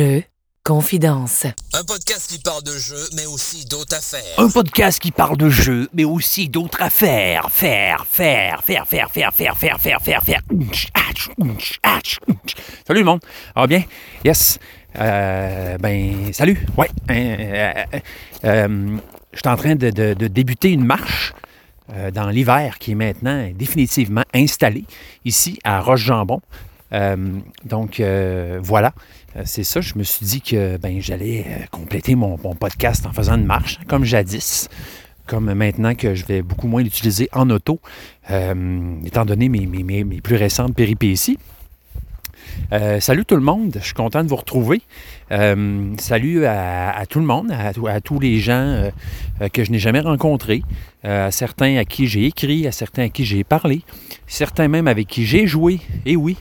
Jeux, confidence. Un podcast qui parle de jeux, mais aussi d'autres affaires. Un podcast qui parle de jeux, mais aussi d'autres affaires. Faire, faire, faire, faire, faire, faire, faire, faire, faire, faire. Salut le monde. Ah bien? Yes. Euh, ben, salut. Ouais. Euh, euh, je suis en train de, de, de débuter une marche dans l'hiver qui est maintenant définitivement installé ici à Roche-Jambon. donc voilà, c'est ça. Je me suis dit que ben, j'allais compléter mon, podcast en faisant une marche, comme jadis, comme maintenant que je vais beaucoup moins l'utiliser en auto, étant donné mes, plus récentes péripéties. Euh, salut tout le monde, je suis content de vous retrouver. Euh, salut à, tout le monde, à, tous les gens euh, que je n'ai jamais rencontrés, à certains à qui j'ai écrit, à certains à qui j'ai parlé, certains même avec qui j'ai joué, et oui,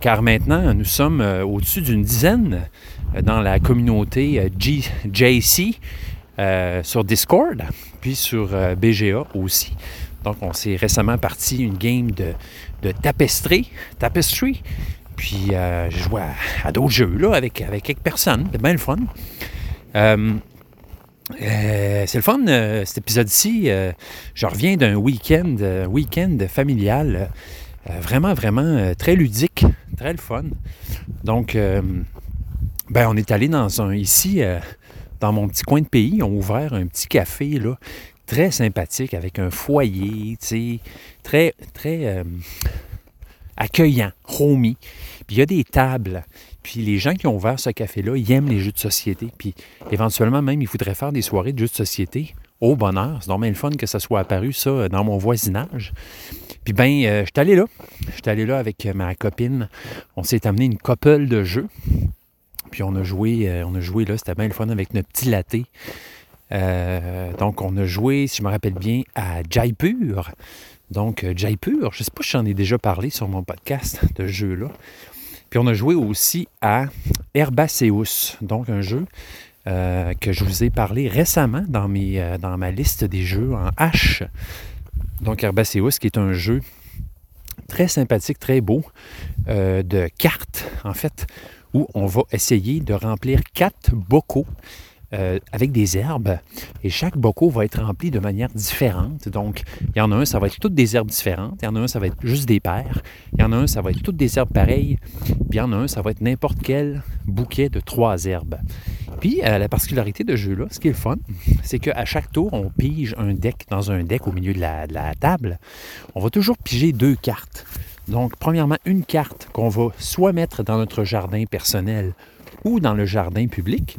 car maintenant nous sommes au-dessus d'une dizaine dans la communauté JC sur Discord, puis sur BGA aussi. Donc on s'est récemment parti une game de, de tapestry, puis euh, j'ai joué à, d'autres jeux avec, avec quelques personnes. C'était bien le fun. Euh, euh, c'est le fun, cet épisode-ci. je reviens d'un week-end week familial vraiment, vraiment très ludique, très le fun. Donc, ben, on est allé dans un, ici, dans mon petit coin de pays, on a ouvert un petit café là, très sympathique avec un foyer, très, très accueillant, homey. Puis il y a des tables. Puis les gens qui ont ouvert ce café-là, ils aiment les jeux de société. Puis éventuellement, même, ils voudraient faire des soirées de jeux de société au bonheur. C'est normal le fun que ça soit apparu, ça, dans mon voisinage. Puis ben, euh, je suis allé là. Je suis allé là avec ma copine. On s'est amené une couple de jeux. Puis on a joué, euh, on a joué là, c'était bien le fun avec notre petit latte. Euh, donc on a joué, si je me rappelle bien, à Jaipur. Donc, Jaipur, je ne sais pas si j'en ai déjà parlé sur mon podcast de jeu-là. Puis on a joué aussi à Herbaceus, donc un jeu euh, que je vous ai parlé récemment euh, dans ma liste des jeux en H. Donc Herbaceus, qui est un jeu très sympathique, très beau, euh, de cartes, en fait, où on va essayer de remplir quatre bocaux euh, avec des herbes. Et chaque bocaux va être rempli de manière différente. Donc, il y en a un, ça va être toutes des herbes différentes. Il y en a un, ça va être juste des paires. Il y en a un, ça va être toutes des herbes pareilles. Puis il y en a un, ça va être n'importe quel bouquet de trois herbes. Puis, euh, la particularité de ce jeu-là, ce qui est fun, c'est qu'à chaque tour, on pige un deck dans un deck au milieu de la, de la table. On va toujours piger deux cartes. Donc, premièrement, une carte qu'on va soit mettre dans notre jardin personnel ou dans le jardin public.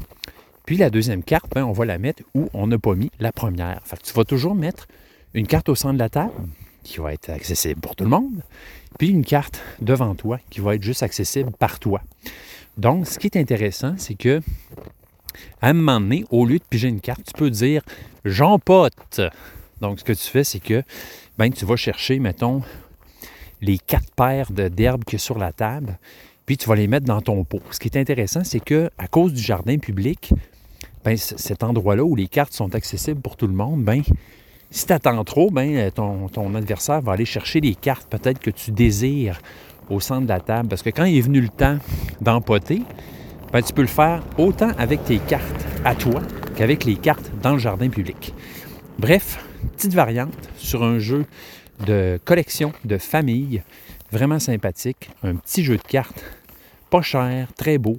Puis la deuxième carte, ben, on va la mettre où on n'a pas mis la première. Fait que tu vas toujours mettre une carte au centre de la table qui va être accessible pour tout le monde, puis une carte devant toi qui va être juste accessible par toi. Donc, ce qui est intéressant, c'est que à un moment donné, au lieu de piger une carte, tu peux dire j'empote. Donc, ce que tu fais, c'est que ben, tu vas chercher, mettons, les quatre paires d'herbes qu'il y a sur la table, puis tu vas les mettre dans ton pot. Ce qui est intéressant, c'est que à cause du jardin public, ben, cet endroit-là où les cartes sont accessibles pour tout le monde, ben, si tu attends trop, ben, ton, ton, adversaire va aller chercher les cartes peut-être que tu désires au centre de la table. Parce que quand il est venu le temps d'empoter, ben, tu peux le faire autant avec tes cartes à toi qu'avec les cartes dans le jardin public. Bref, petite variante sur un jeu de collection, de famille, vraiment sympathique, un petit jeu de cartes, pas cher, très beau,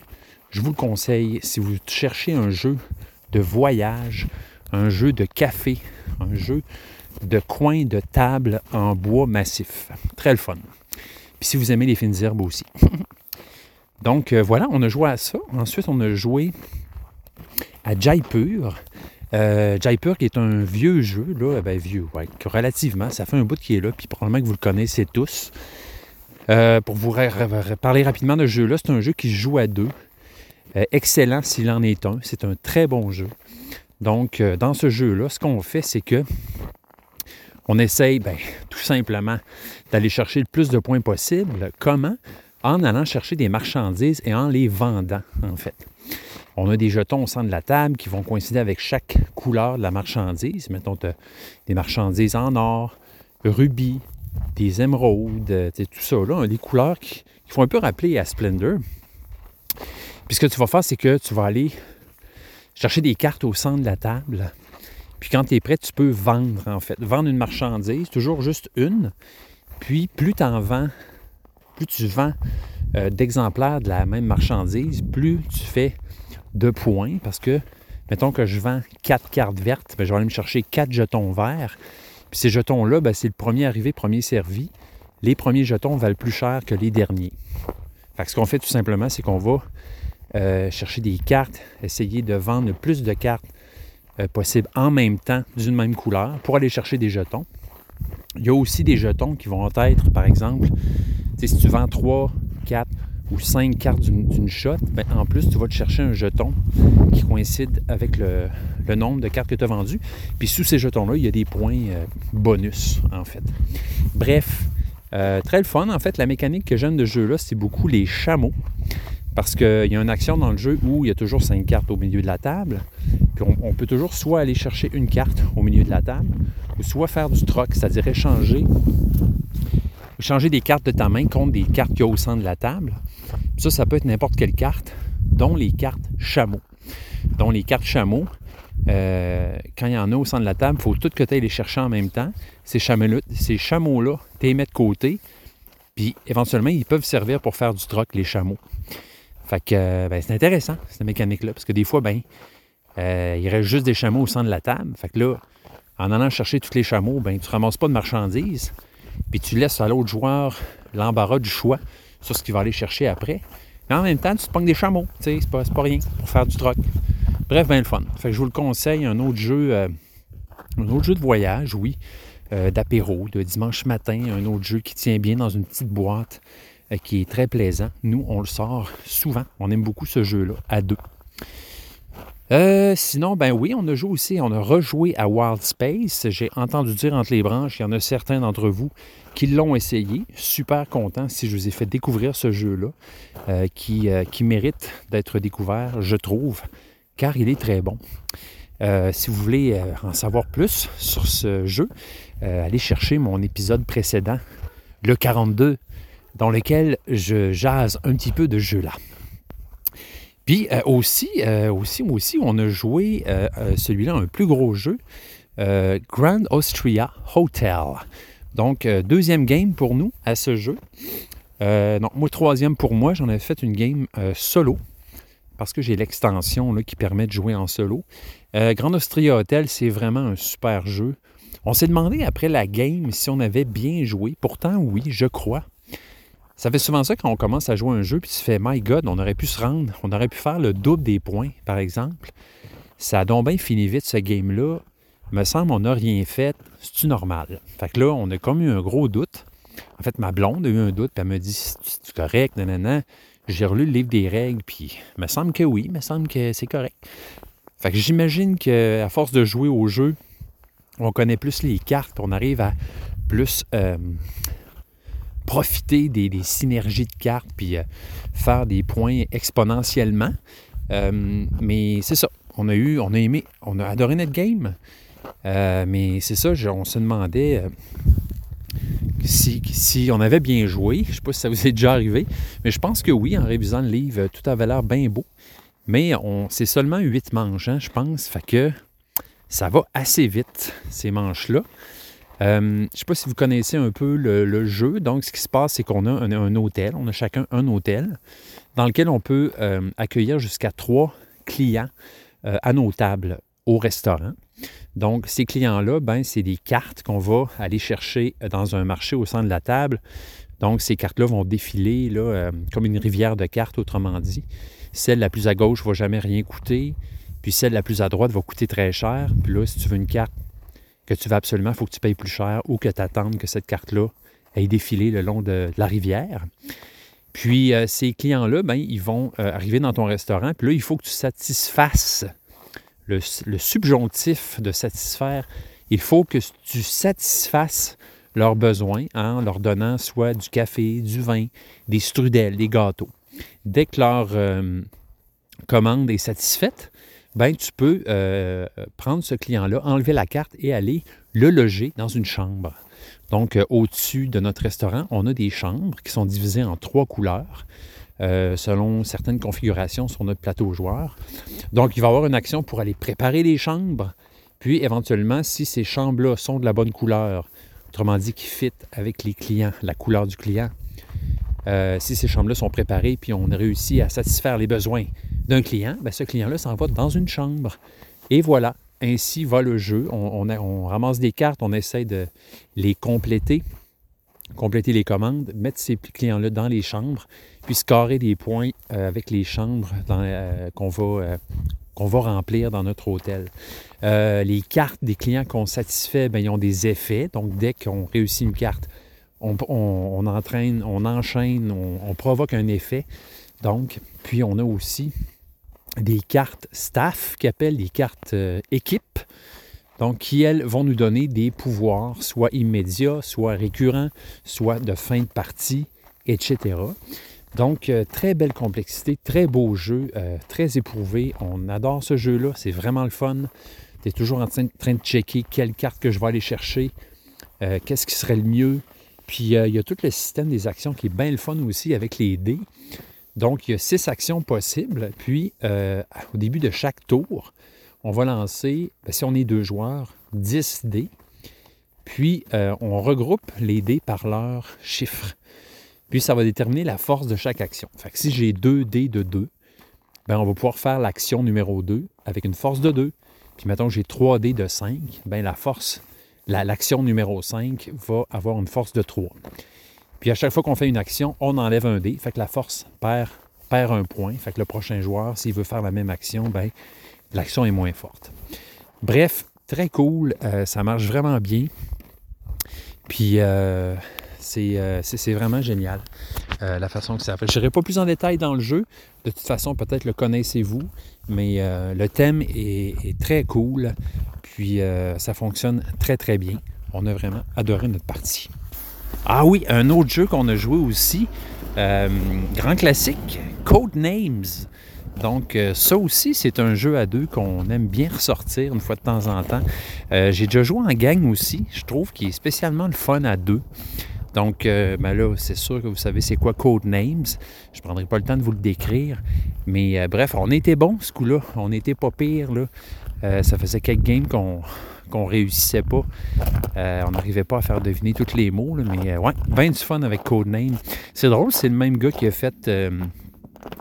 je vous le conseille si vous cherchez un jeu de voyage, un jeu de café, un jeu de coin de table en bois massif. Très le fun. Puis si vous aimez les fines herbes aussi. Donc euh, voilà, on a joué à ça. Ensuite, on a joué à Jaipur. Euh, Jaipur qui est un vieux jeu, là, ben vieux, relativement, ça fait un bout qui est là, puis probablement que vous le connaissez tous. Euh, pour vous parler rapidement de ce jeu-là, c'est un jeu qui se joue à deux. Euh, excellent s'il en est un. C'est un très bon jeu. Donc, euh, dans ce jeu-là, ce qu'on fait, c'est que on essaye ben, tout simplement d'aller chercher le plus de points possible. Comment? En allant chercher des marchandises et en les vendant, en fait. On a des jetons au centre de la table qui vont coïncider avec chaque couleur de la marchandise. Mettons, des marchandises en or, rubis, des émeraudes, tout ça, là, des couleurs qui font un peu rappeler à Splendor. Puis ce que tu vas faire, c'est que tu vas aller chercher des cartes au centre de la table. Puis quand tu es prêt, tu peux vendre, en fait. Vendre une marchandise, toujours juste une. Puis plus tu en vends, plus tu vends euh, d'exemplaires de la même marchandise, plus tu fais de points. Parce que, mettons que je vends quatre cartes vertes, bien, je vais aller me chercher quatre jetons verts. Puis ces jetons-là, bien, c'est le premier arrivé, premier servi. Les premiers jetons valent plus cher que les derniers. Fait que ce qu'on fait tout simplement, c'est qu'on va euh, chercher des cartes, essayer de vendre le plus de cartes euh, possible en même temps d'une même couleur pour aller chercher des jetons. Il y a aussi des jetons qui vont être, par exemple, si tu vends 3, 4 ou 5 cartes d'une shot, ben, en plus, tu vas te chercher un jeton qui coïncide avec le, nombre de cartes que tu as vendues. Puis sous ces jetons-là, il y a des points euh, bonus, en fait. Bref, très le fun. En fait, la mécanique que j'aime de jeu-là, c'est beaucoup les chameaux. Parce qu'il y a une action dans le jeu où il y a toujours 5 cartes au milieu de la table. Puis on, peut toujours soit aller chercher une carte au milieu de la table, ou soit faire du troc, c'est-à-dire échanger, des cartes de ta main contre des cartes qu'il y a au centre de la table. ça, ça peut être n'importe quelle carte, dont les cartes chameaux. Dont les cartes chameaux, euh, quand il y en a au centre de la table, il faut tout que tu les chercher en même temps. Ces ces chameaux-là tu les mets de côté, puis éventuellement, ils peuvent servir pour faire du troc, les chameaux. Fait que euh, ben, c'est intéressant, cette mécanique-là, parce que des fois, ben, euh, il reste juste des chameaux au centre de la table. Fait que là, en allant chercher tous les chameaux, ben, tu ne ramasses pas de marchandises, puis tu laisses à l'autre joueur l'embarras du choix sur ce qu'il va aller chercher après. Mais en même temps, tu te pognes des chameaux, tu sais, c'est pas, pas rien pour faire du troc. Bref, bien le fun. Fait que je vous le conseille, un autre jeu, euh, un autre jeu de voyage, oui, d'apéro, de dimanche matin, un autre jeu qui tient bien dans une petite boîte, qui est très plaisant. Nous, on le sort souvent. On aime beaucoup ce jeu-là, à deux. sinon, ben oui, on a joué aussi, on a rejoué à Wild Space. J'ai entendu dire entre les branches, il y en a certains d'entre vous qui l'ont essayé. Super content si je vous ai fait découvrir ce jeu-là, qui, qui mérite d'être découvert, je trouve car il est très bon. Euh, si vous voulez euh, en savoir plus sur ce jeu, euh, allez chercher mon épisode précédent, le 42, dans lequel je jase un petit peu de jeu-là. Puis aussi, aussi, aussi, on a joué celui-là, un plus gros jeu, Grand Austria Hotel. Donc, deuxième game pour nous à ce jeu. donc, moi, troisième pour moi, j'en ai fait une game solo parce que j'ai l'extension qui permet de jouer en solo. Euh, Grand Austria Hotel, c'est vraiment un super jeu. On s'est demandé après la game si on avait bien joué. Pourtant, oui, je crois. Ça fait souvent ça quand on commence à jouer un jeu, puis tu fais My God, on aurait pu se rendre, on aurait pu faire le double des points, par exemple. Ça a donc bien fini vite, ce game-là. Me semble, on n'a rien fait. C'est-tu normal? Fait que là, on a comme eu un gros doute. En fait, ma blonde a eu un doute, puis elle me dit C'est correct, nanana. J'ai relu le livre des règles, puis me semble que oui, me semble que c'est correct. Fait que j'imagine qu'à force de jouer au jeu, on connaît plus les cartes, on arrive à plus euh, profiter des, synergies de cartes, puis euh, faire des points exponentiellement. Euh, mais c'est ça. On a eu, on a aimé, on a adoré notre game. mais c'est ça, on se demandait si, on avait bien joué. Je ne sais pas si ça vous est déjà arrivé, mais je pense que oui, en révisant le livre, tout avait l'air bien beau. Mais c'est seulement huit manches, hein, je pense. Ça va assez vite, ces manches-là. Euh, je ne sais pas si vous connaissez un peu le, jeu. Donc, ce qui se passe, c'est qu'on a un, hôtel. On a chacun un hôtel dans lequel on peut euh, accueillir jusqu'à trois clients euh, à nos tables au restaurant. Donc, ces clients-là, ben, c'est des cartes qu'on va aller chercher dans un marché au centre de la table. Donc, ces cartes-là vont défiler là, comme une rivière de cartes, autrement dit. Celle la plus à gauche ne va jamais rien coûter, puis celle la plus à droite va coûter très cher. Puis là, si tu veux une carte que tu veux absolument, il faut que tu payes plus cher ou que tu attendes que cette carte-là aille défiler le long de, la rivière. Puis, euh, ces clients-là, ben, ils vont arriver dans ton restaurant, puis là, il faut que tu satisfasses le, subjonctif de satisfaire, il faut que tu satisfasses leurs besoins en leur donnant soit du café, du vin, des strudels, des gâteaux. Dès que leur euh, commande est satisfaite, ben, tu peux euh, prendre ce client-là, enlever la carte et aller le loger dans une chambre. Donc, euh, au-dessus de notre restaurant, on a des chambres qui sont divisées en trois couleurs. euh, selon certaines configurations sur notre plateau joueur. Donc, il va y avoir une action pour aller préparer les chambres, puis éventuellement, si ces chambres-là sont de la bonne couleur, autrement dit, qui fit avec les clients, la couleur du client, si ces chambres-là sont préparées, puis on a réussi à satisfaire les besoins d'un client, bien, ce client-là s'en va dans une chambre. Et voilà, ainsi va le jeu. On, ramasse des cartes, on essaie de les compléter, compléter les commandes, mettre ces clients-là dans les chambres, puis scorer des points euh, avec les chambres euh, qu'on va, qu'on va remplir dans notre hôtel. les cartes des clients qu'on satisfait, bien, ils ont des effets. Donc, dès qu'on réussit une carte, on, entraîne, on enchaîne, on, provoque un effet. Donc, puis on a aussi des cartes staff qui appellent des cartes euh, équipe. Donc, qui, elles, vont nous donner des pouvoirs, soit immédiats, soit récurrents, soit de fin de partie, etc. Donc, euh, très belle complexité, très beau jeu, euh, très éprouvé. On adore ce jeu-là, c'est vraiment le fun. Tu es toujours en train, de checker quelle carte que je vais aller chercher, qu'est-ce qui serait le mieux, puis il y a tout le système des actions qui est bien le fun aussi avec les dés. Donc, il y a six actions possibles. Puis, euh, au début de chaque tour, on va lancer, ben, si on est deux joueurs, 10 dés. Puis, euh, on regroupe les dés par leur chiffre. Puis, ça va déterminer la force de chaque action. Fait que si j'ai deux dés de 2, ben, on va pouvoir faire l'action numéro 2 avec une force de 2. Puis, mettons j'ai 3 dés de 5, ben, la force l'action numéro 5 va avoir une force de 3. Puis à chaque fois qu'on fait une action, on enlève un dé, fait que la force perd, perd un point. Fait que le prochain joueur, s'il veut faire la même action, ben l'action est moins forte. Bref, très cool, euh, ça marche vraiment bien. Puis euh, euh, c'est vraiment génial la façon que ça fait. Je n'irai pas plus en détail dans le jeu. De toute façon, peut-être le connaissez-vous, mais le thème est, très cool. Puis ça fonctionne très très bien. On a vraiment adoré notre partie. Ah oui, un autre jeu qu'on a joué aussi, euh, grand classique, Code Names. Donc euh, ça aussi, c'est un jeu à deux qu'on aime bien ressortir une fois de temps en temps. J'ai déjà joué en gang aussi, je trouve qu'il est spécialement le fun à deux. Donc ben là, c'est sûr que vous savez c'est quoi Code Names. Je ne prendrai pas le temps de vous le décrire. Mais bref, on était bon ce coup-là. On était pas pire. Là. Euh, ça faisait quelques games qu'on qu'on réussissait pas. Euh, on n'arrivait pas à faire deviner tous les mots, mais euh, ouais, bien du fun avec Codename. C'est drôle, c'est le même gars qui a fait,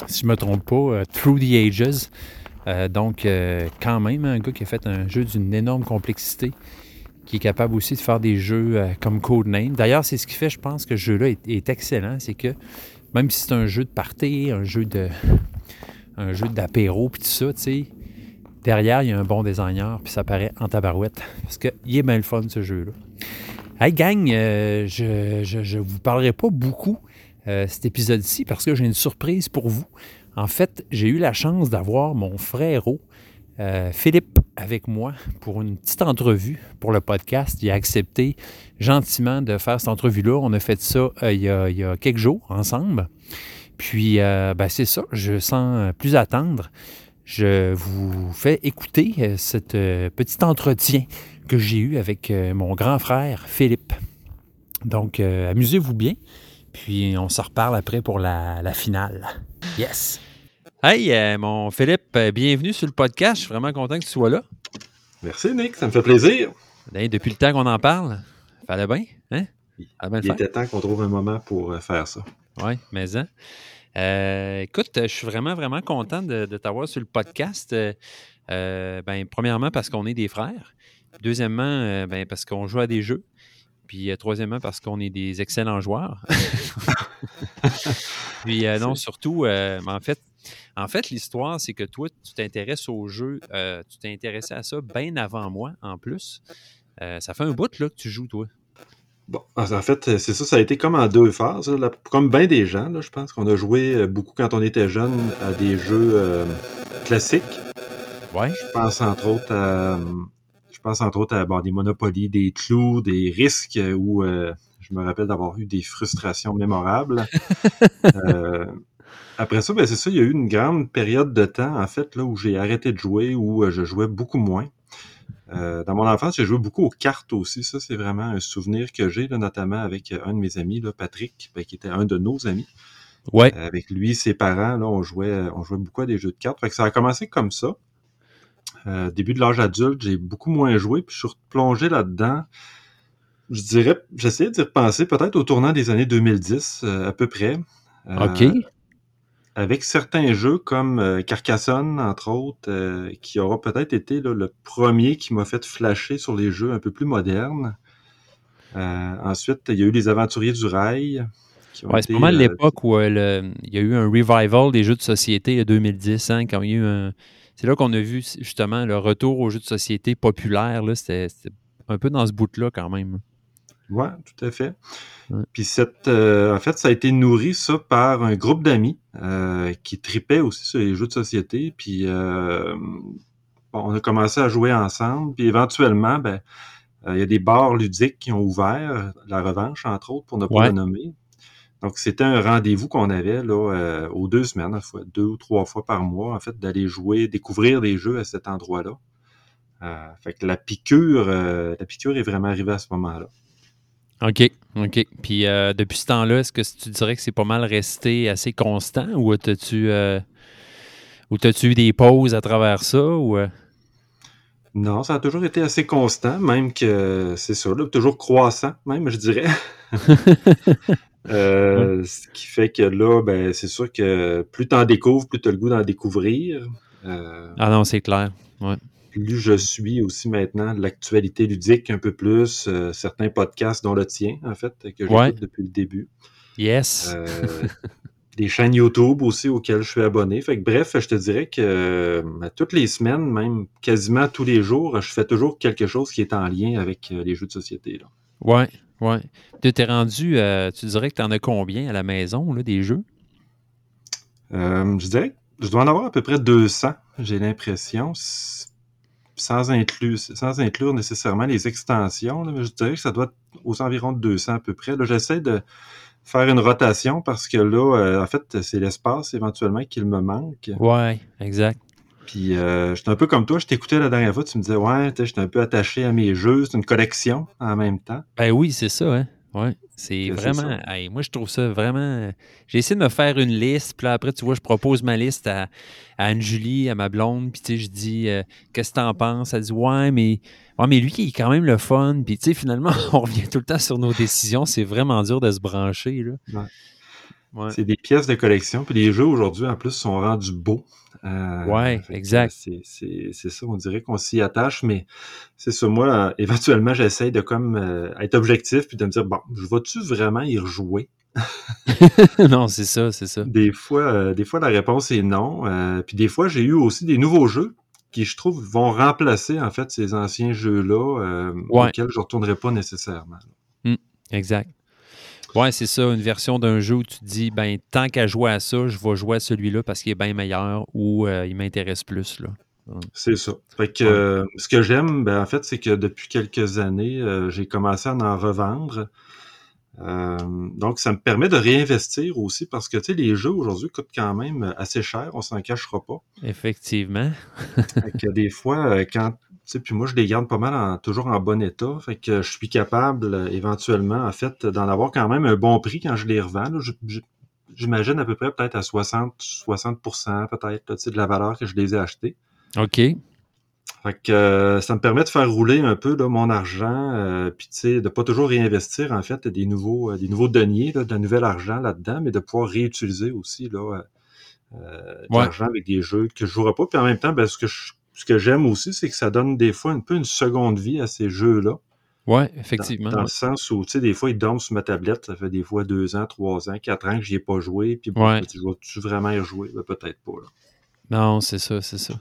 si je me trompe pas, Through the Ages. donc, quand même, un gars qui a fait un jeu d'une énorme complexité, qui est capable aussi de faire des jeux comme Codename. D'ailleurs, c'est ce qui fait, je pense, que ce jeu-là est, est, excellent. C'est que même si c'est un jeu de party, un jeu de un jeu d'apéro, puis tout ça, tu sais, derrière, il y a un bon designer, puis ça paraît en tabarouette. Parce qu'il est bien le fun, ce jeu-là. Hey, gang, euh, je ne vous parlerai pas beaucoup euh, cet épisode-ci parce que j'ai une surprise pour vous. En fait, j'ai eu la chance d'avoir mon frérot, euh, Philippe, avec moi pour une petite entrevue pour le podcast. Il a accepté gentiment de faire cette entrevue-là. On a fait ça il y, a, quelques jours ensemble. Puis, ben, c'est ça, je sens plus attendre je vous fais écouter euh, ce euh, petit entretien que j'ai eu avec euh, mon grand frère Philippe. Donc, amusez-vous bien, puis on se reparle après pour la, finale. Yes! Hey, mon Philippe, bienvenue sur le podcast. Je suis vraiment content que tu sois là. Merci, Nick. Ça me fait plaisir. depuis le temps qu'on en parle, fallait bien. Hein? Il était temps qu'on trouve un moment pour faire ça. Oui, mais hein? Euh, écoute, je suis vraiment, vraiment content de, t'avoir sur le podcast. Euh, euh, ben, premièrement, parce qu'on est des frères. Deuxièmement, ben, parce qu'on joue à des jeux. Puis troisièmement, parce qu'on est des excellents joueurs. Puis non, surtout, en fait, en fait, l'histoire, c'est que toi, tu t'intéresses au jeu, tu t'es intéressé à ça bien avant moi, en plus. ça fait un bout là, que tu joues, toi. Bon, en fait, c'est ça, ça a été comme en deux phases. comme bien des gens, là, je pense qu'on a joué euh, beaucoup quand on était jeune à des jeux euh, classiques. Ouais. Je pense entre autres à, je pense entre autres à des Monopoly, des clous, des risques où euh, je me rappelle d'avoir eu des frustrations mémorables. après ça, ben c'est ça, il y a eu une grande période de temps, en fait, là, où j'ai arrêté de jouer, où je jouais beaucoup moins. Euh, dans mon enfance, j'ai joué beaucoup aux cartes aussi. Ça, c'est vraiment un souvenir que j'ai, notamment avec euh, un de mes amis, là, Patrick, ben, qui était un de nos amis. Ouais. Avec lui, ses parents, là, on jouait, on jouait beaucoup à des jeux de cartes. Fait que ça a commencé comme ça. Euh, début de l'âge adulte, j'ai beaucoup moins joué, puis je suis replongé là-dedans. Je dirais, j'essayais d'y repenser peut-être au tournant des années 2010, euh, à peu près. Euh, OK. Avec certains jeux comme euh, Carcassonne, entre autres, euh, qui aura peut-être été là, le premier qui m'a fait flasher sur les jeux un peu plus modernes. Euh, ensuite, il y a eu les Aventuriers du Rail. Ouais, c'est pas mal l'époque où le- il y a eu un revival des jeux de société en 2010, hein, quand il y a eu un- C'est là qu'on a vu justement le retour aux jeux de société populaires. c'était un peu dans ce bout-là quand même. Ouais, tout à fait. Ouais. Puis cette, euh, en fait, ça a été nourri ça par un groupe d'amis euh, qui tripaient aussi sur les jeux de société. Puis euh, bon, on a commencé à jouer ensemble. Puis éventuellement, ben, euh, il y a des bars ludiques qui ont ouvert, la revanche entre autres, pour ne pas Ouais. le nommer. Donc c'était un rendez-vous qu'on avait là euh, aux deux semaines, deux ou trois fois par mois, en fait, d'aller jouer, découvrir des jeux à cet endroit-là. Euh, fait que la piqûre, euh, la piqûre est vraiment arrivée à ce moment-là. OK. OK. Puis euh, depuis ce temps-là, est-ce que tu dirais que c'est pas mal resté assez constant ou as-tu euh, eu des pauses à travers ça? Ou, euh? Non, ça a toujours été assez constant, même que c'est ça, là, toujours croissant, même, je dirais. Euh, Ce qui fait que là, ben, c'est sûr que plus tu en découvres, plus tu as le goût d'en découvrir. Ah non, c'est clair. Plus je suis aussi maintenant l'actualité ludique un peu plus, euh, certains podcasts dont le tien, en fait, que j'écoute Ouais. depuis le début. Yes. Euh, des chaînes YouTube aussi auxquelles je suis abonné. Fait que bref, je te dirais que euh, toutes les semaines, même quasiment tous les jours, je fais toujours quelque chose qui est en lien avec les jeux de société. Là. Ouais, ouais. Tu t'es rendu, tu dirais que tu en as combien à la maison, là, des jeux? Je dirais que je dois en avoir à peu près 200, j'ai l'impression, sans inclure, sans inclure nécessairement les extensions. là, mais je dirais que ça doit être aux environs de 200 à peu près. Là, J'essaie de faire une rotation parce que là, euh, en fait, c'est l'espace éventuellement qu'il me manque. Ouais, exact. Puis euh, j'étais un peu comme toi, je t'écoutais la dernière fois, tu me disais ouais, j'étais un peu attaché à mes jeux, c'est une collection en même temps. Ben oui, c'est ça, hein. Ouais. C'est vraiment. hey, moi, je trouve ça vraiment. J'ai essayé de me faire une liste, puis là, après, tu vois, je propose ma liste à, à Anne-Julie, à ma blonde, puis tu sais, je dis, euh, qu'est-ce que t'en penses? Elle dit, ouais, mais. Ouais, mais lui, il est quand même le fun. Puis, tu sais, finalement, on revient tout le temps sur nos décisions. C'est vraiment dur de se brancher, là. Ouais. Ouais. C'est des pièces de collection, puis les jeux aujourd'hui en plus sont rendus beaux. Euh, Ouais, exact. C'est ça, on dirait qu'on s'y attache, mais c'est ça. Moi, euh, éventuellement, j'essaye de comme euh, être objectif puis de me dire bon, je vais-tu vraiment y rejouer? Non, c'est ça, c'est ça. Des fois, euh, des fois la réponse est non. puis des fois, j'ai eu aussi des nouveaux jeux qui, je trouve, vont remplacer en fait ces anciens jeux-là Ouais. auxquels je retournerai pas nécessairement. Exact. Ouais, c'est ça, une version d'un jeu où tu te dis, ben, tant qu'à jouer à ça, je vais jouer à celui-là parce qu'il est bien meilleur ou euh, il m'intéresse plus, là. C'est ça. Fait que euh, ce que j'aime, ben, en fait, c'est que depuis quelques années, euh, j'ai commencé à en revendre. Euh, donc, ça me permet de réinvestir aussi parce que tu sais, les jeux aujourd'hui coûtent quand même assez cher, on s'en cachera pas. Effectivement. Fait que des fois, quand sais, puis moi, je les garde pas mal en- toujours en bon état. Fait que je suis capable, euh, éventuellement, en fait, d'en avoir quand même un bon prix quand je les revends. là. Je- je- J'imagine à peu près peut-être à 60, 60% peut-être, de la valeur que je les ai achetés. OK. Fait que euh, ça me permet de faire rouler un peu là, mon argent, euh, puis tu sais, de pas toujours réinvestir en fait des nouveaux, euh, des nouveaux deniers, là, de nouvel argent là-dedans, mais de pouvoir réutiliser aussi là, Ouais. l'argent avec des jeux que je jouerai pas. Puis en même temps, ben, ce que je- ce que j'aime aussi, c'est que ça donne des fois un peu une seconde vie à ces jeux-là. Dans, effectivement. dans ouais. le sens où, tu sais, des fois, ils dorment sur ma tablette. Ça fait des fois deux ans, trois ans, quatre ans que j'y ai pas joué. Puis bon, Ouais. je vais-tu vraiment y rejouer? Ben, peut-être pas. Là. Non, c'est ça, c'est ça.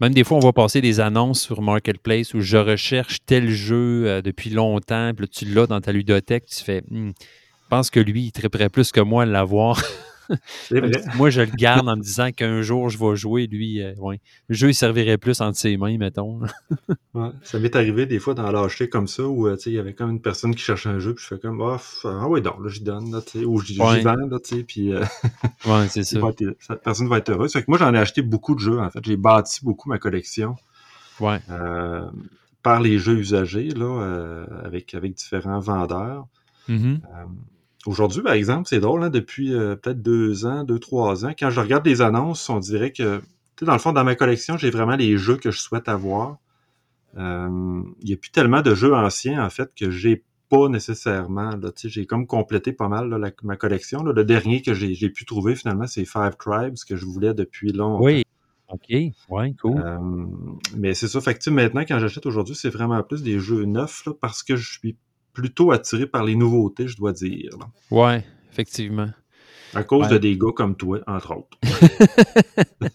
Même des fois, on va passer des annonces sur Marketplace où je recherche tel jeu euh, depuis longtemps, puis là, tu l'as dans ta ludothèque, tu fais, Hmm, je pense que lui, il triperait plus que moi à l'avoir. C'est vrai. moi, je le garde en me disant qu'un jour, je vais jouer, lui, euh, ouais. le jeu, il servirait plus entre ses mains, mettons. Ouais, ça m'est arrivé des fois d'en lâcher comme ça où euh, il y avait comme une personne qui cherchait un jeu puis je fais comme ah, f- ah ouais donc là j'y donne là, ou j'y Ouais. vends là, puis euh, Ouais, c'est ça. il va être- cette personne va être heureuse. Fait que moi j'en ai acheté beaucoup de jeux en fait, j'ai bâti beaucoup ma collection Ouais. euh, par les jeux usagés là avec avec différents vendeurs. Mhm. Euh, aujourd'hui, par exemple, c'est drôle, hein, depuis euh, peut-être deux ans, deux, trois ans, quand je regarde les annonces, on dirait que, tu sais, dans le fond, dans ma collection, j'ai vraiment les jeux que je souhaite avoir. Euh, Il n'y a plus tellement de jeux anciens, en fait, que j'ai pas nécessairement. Là, tu sais, j'ai comme complété pas mal là, la- ma collection. là. Le dernier que j'ai j'ai pu trouver, finalement, c'est Five Tribes, que je voulais depuis longtemps. Oui. OK. Ouais, cool. Euh, mais c'est ça. Fait que, tu sais, maintenant, quand j'achète aujourd'hui, c'est vraiment plus des jeux neufs, là, parce que je suis plutôt attiré par les nouveautés, je dois dire. Ouais, effectivement. À cause Ouais. de des gars comme toi, entre autres.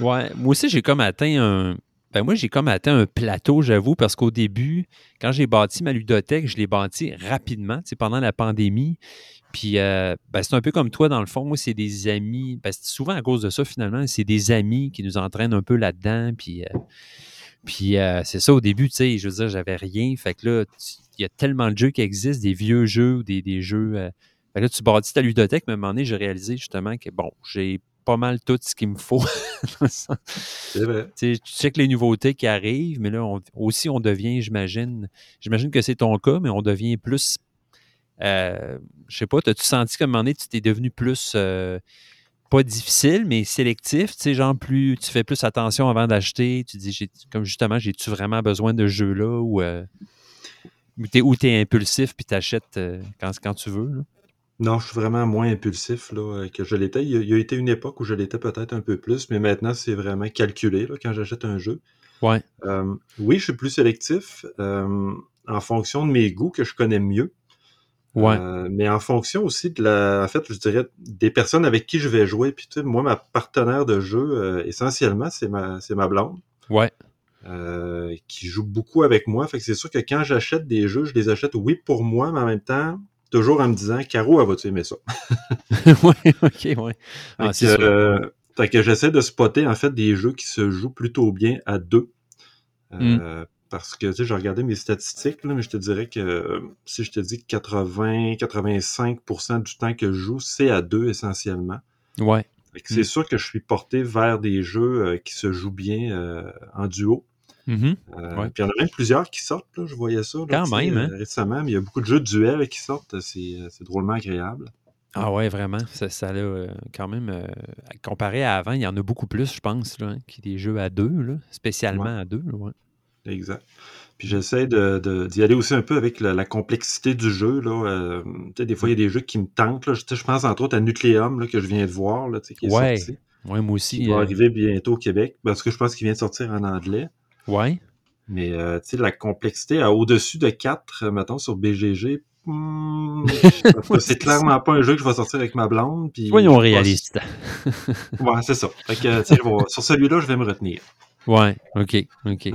Ouais, moi aussi, j'ai comme atteint un. Ben moi, j'ai comme atteint un plateau, j'avoue, parce qu'au début, quand j'ai bâti ma ludothèque, je l'ai bâti rapidement, tu sais, pendant la pandémie. Puis, euh, ben, c'est un peu comme toi, dans le fond. Moi, c'est des amis. Ben, c'est souvent à cause de ça, finalement. C'est des amis qui nous entraînent un peu là-dedans. Puis, euh, puis euh, c'est ça, au début, tu sais, je veux dire, j'avais rien. Fait que là, il y a tellement de jeux qui existent, des vieux jeux, ou des, des jeux. euh, fait que là, tu bâtis ta ludothèque, mais à un moment donné, j'ai réalisé justement que, bon, j'ai pas mal tout ce qu'il me faut. C'est vrai. Tu sais, tu checkes les nouveautés qui arrivent, mais là, on- aussi, on devient, j'imagine, j'imagine que c'est ton cas, mais on devient plus, euh, je sais pas, as-tu senti qu'à un moment donné, tu t'es devenu plus, euh, pas difficile, mais sélectif, tu sais, genre plus, tu fais plus attention avant d'acheter, tu dis, j'ai- comme justement, j'ai-tu vraiment besoin de ce jeu-là ou euh, t'es, ou t'es impulsif puis t'achètes euh, quand, quand tu veux, là? Non, je suis vraiment moins impulsif là, euh, que je l'étais. Il, y a- il y a été une époque où je l'étais peut-être un peu plus, mais maintenant, c'est vraiment calculé là, quand j'achète un jeu. Ouais. Euh, oui, je suis plus sélectif euh, en fonction de mes goûts que je connais mieux. Ouais. Euh, mais en fonction aussi de la, en fait, je dirais des personnes avec qui je vais jouer. Puis tu sais, moi, ma partenaire de jeu, euh, essentiellement, c'est ma, c'est ma blonde. Ouais. euh, qui joue beaucoup avec moi. Fait que c'est sûr que quand j'achète des jeux, je les achète, oui, pour moi, mais en même temps, toujours en me disant, Caro, elle va-tu aimer ça? ouais, ok, ouais. Ah, c'est que, euh, fait que j'essaie de spotter, en fait, des jeux qui se jouent plutôt bien à deux. Mm. Parce que, tu sais, j'ai regardé mes statistiques, là, mais je te dirais que euh, si je te dis que 80-85% du temps que je joue, c'est à deux essentiellement. Ouais. C'est Mm. sûr que je suis porté vers des jeux euh, qui se jouent bien euh, en duo. Ouais. Puis il y en a même plusieurs qui sortent, là, je voyais ça là, Quand même, hein? récemment, mais il y a beaucoup de jeux de duel qui sortent, c'est drôlement agréable. Ah ouais, vraiment. Ça, ça a quand même, euh, comparé à avant, il y en a beaucoup plus, je pense, là, hein, qui des jeux à deux, là, spécialement Ouais. à deux. là, ouais. Exact. Puis j'essaie de, de- d'y aller aussi un peu avec la, la complexité du jeu. Là. Euh, des fois, il y a des jeux qui me tentent. Là. Je, pense entre autres à Nucleum là, que je viens de voir, là, qui est Ouais. sorti. Ouais, moi aussi. va euh, arriver bientôt au Québec. Parce que je pense qu'il vient de sortir en anglais. ouais. Mais euh, la complexité à au-dessus de 4, mettons, sur BGG, hmm, c'est c'est clairement pas un jeu que je vais sortir avec ma blonde. Puis Soyons réalistes. Ouais, c'est ça. Fait que, sur celui-là, je vais me retenir. Ouais, OK, OK.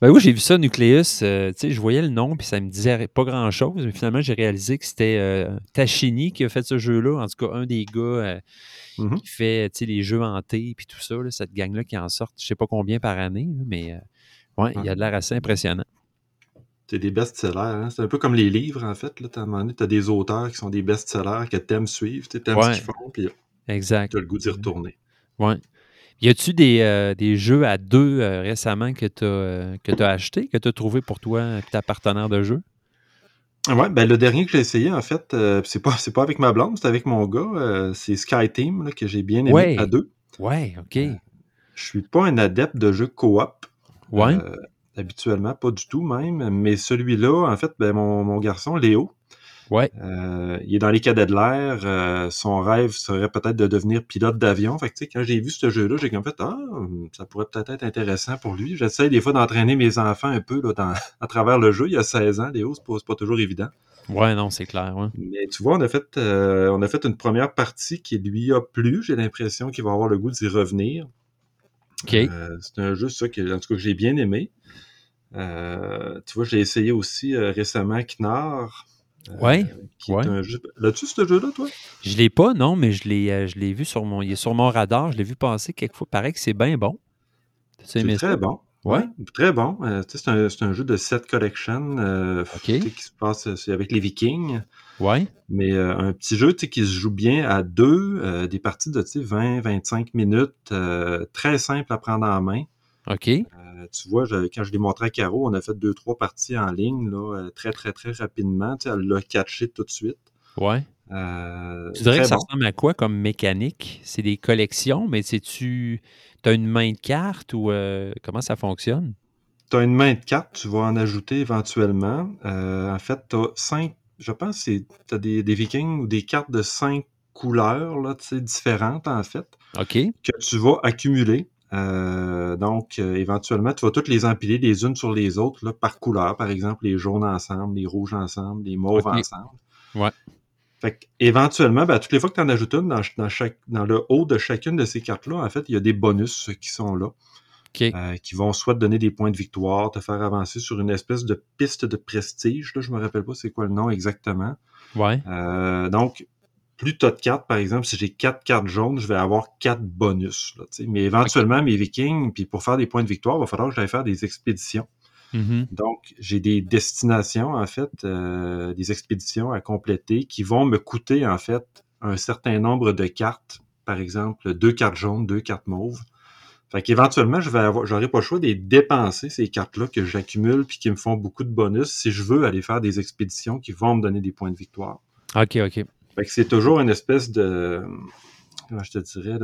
Ben oui, j'ai vu ça, Nucleus. euh, tu sais, je voyais le nom, puis ça me disait pas grand-chose. Mais finalement, j'ai réalisé que c'était euh, Tachini qui a fait ce jeu-là. En tout cas, un des gars euh, Mhm. qui fait tu sais, les jeux hantés, puis tout ça, là, cette gang-là qui en sort, je sais pas combien par année, mais euh, ouais, il y a de l'air assez impressionnant. C'est des best-sellers. Hein? C'est un peu comme les livres, en fait. Là, à un moment donné, t'as des auteurs qui sont des best-sellers que t'aimes suivre, tu aimes Ouais. ce qu'ils font, puis Exact. t'as le goût d'y retourner. Ouais. Y a-tu des, euh, des jeux à deux euh, récemment que tu as, acheté, que tu as trouvé pour toi et ta partenaire de jeu? Ouais, ben le dernier que j'ai essayé, en fait, euh, c'est pas, pas avec ma blonde, c'est avec mon gars. euh, c'est Sky Team, là, que j'ai bien aimé Ouais. à deux. Ouais, OK. Euh, Je suis pas un adepte de jeux coop. Ouais. Euh, habituellement, pas du tout même. Mais celui-là, en fait, ben, mon, mon garçon, Léo, ouais. euh, il est dans les cadets de l'air. euh, son rêve serait peut-être de devenir pilote d'avion. Fait que, quand j'ai vu ce jeu-là, j'ai comme fait, ah, ça pourrait peut-être être intéressant pour lui. J'essaie des fois d'entraîner mes enfants un peu là, dans, à travers le jeu. Il y a 16 ans, Léo, c'est pas, pas toujours évident. Ouais, non, c'est clair. Ouais. Mais tu vois, on a fait, euh, on a fait une première partie qui lui a plu. J'ai l'impression qu'il va avoir le goût d'y revenir. OK. C'est un jeu, ça, que, en tout cas, que j'ai bien aimé. Tu vois, j'ai essayé aussi récemment Knar. Euh, Ouais, Qui ouais. est un jeu. L'as-tu ce jeu-là, toi? Je l'ai pas, non, mais je l'ai, euh, je l'ai vu sur mon. Il est sur mon radar. Je l'ai vu passer quelquefois. Paraît que c'est bien bon. C'est très ça? bon. Ouais. très bon. Euh, c'est un, un jeu de set collection euh, qui se passe euh, avec les Vikings. Ouais. Mais euh, un petit jeu qui se joue bien à deux, euh, des parties de tu sais, 20-25 minutes, euh, très simple à prendre en main. OK. Euh, tu vois, je- quand je l'ai montré à Caro, on a fait deux, trois parties en ligne, là, euh, très, très, très rapidement. Tu sais, elle l'a catché tout de suite. Ouais. Euh, Tu dirais que ça bon. ressemble à quoi comme mécanique? C'est des collections, mais c'est-tu. T'as une main de carte ou euh, comment ça fonctionne? Tu as une main de cartes, tu vas en ajouter éventuellement. Euh, en fait, tu as cinq, je pense que tu as des, des vikings ou des cartes de cinq couleurs là, tu différentes en fait, OK. que tu vas accumuler. Euh, donc, euh, éventuellement, tu vas toutes les empiler les unes sur les autres là, par couleur. Par exemple, les jaunes ensemble, les rouges ensemble, les mauves ensemble. Ouais. Fait que, éventuellement, ben, toutes les fois que tu en ajoutes une, dans, ch- dans, chaque, dans le haut de chacune de ces cartes-là, en fait, il y a des bonus qui sont là. Euh, qui vont soit te donner des points de victoire, te faire avancer sur une espèce de piste de prestige. Là, je me rappelle pas c'est quoi le nom exactement. Ouais. Euh, donc, plus tu as de cartes, par exemple, si j'ai quatre cartes jaunes, je vais avoir quatre bonus. là. Mais éventuellement, mes vikings, puis pour faire des points de victoire, il va falloir que j'aille faire des expéditions. Mhm. Donc, j'ai des destinations, en fait, euh, des expéditions à compléter qui vont me coûter, en fait, un certain nombre de cartes. Par exemple, deux cartes jaunes, deux cartes mauves. Fait qu'éventuellement, je vais avoir, j'aurai pas le choix de les dépenser, ces cartes-là que j'accumule puis qui me font beaucoup de bonus si je veux aller faire des expéditions qui vont me donner des points de victoire. OK, OK. Fait que c'est toujours une espèce de, comment je te dirais,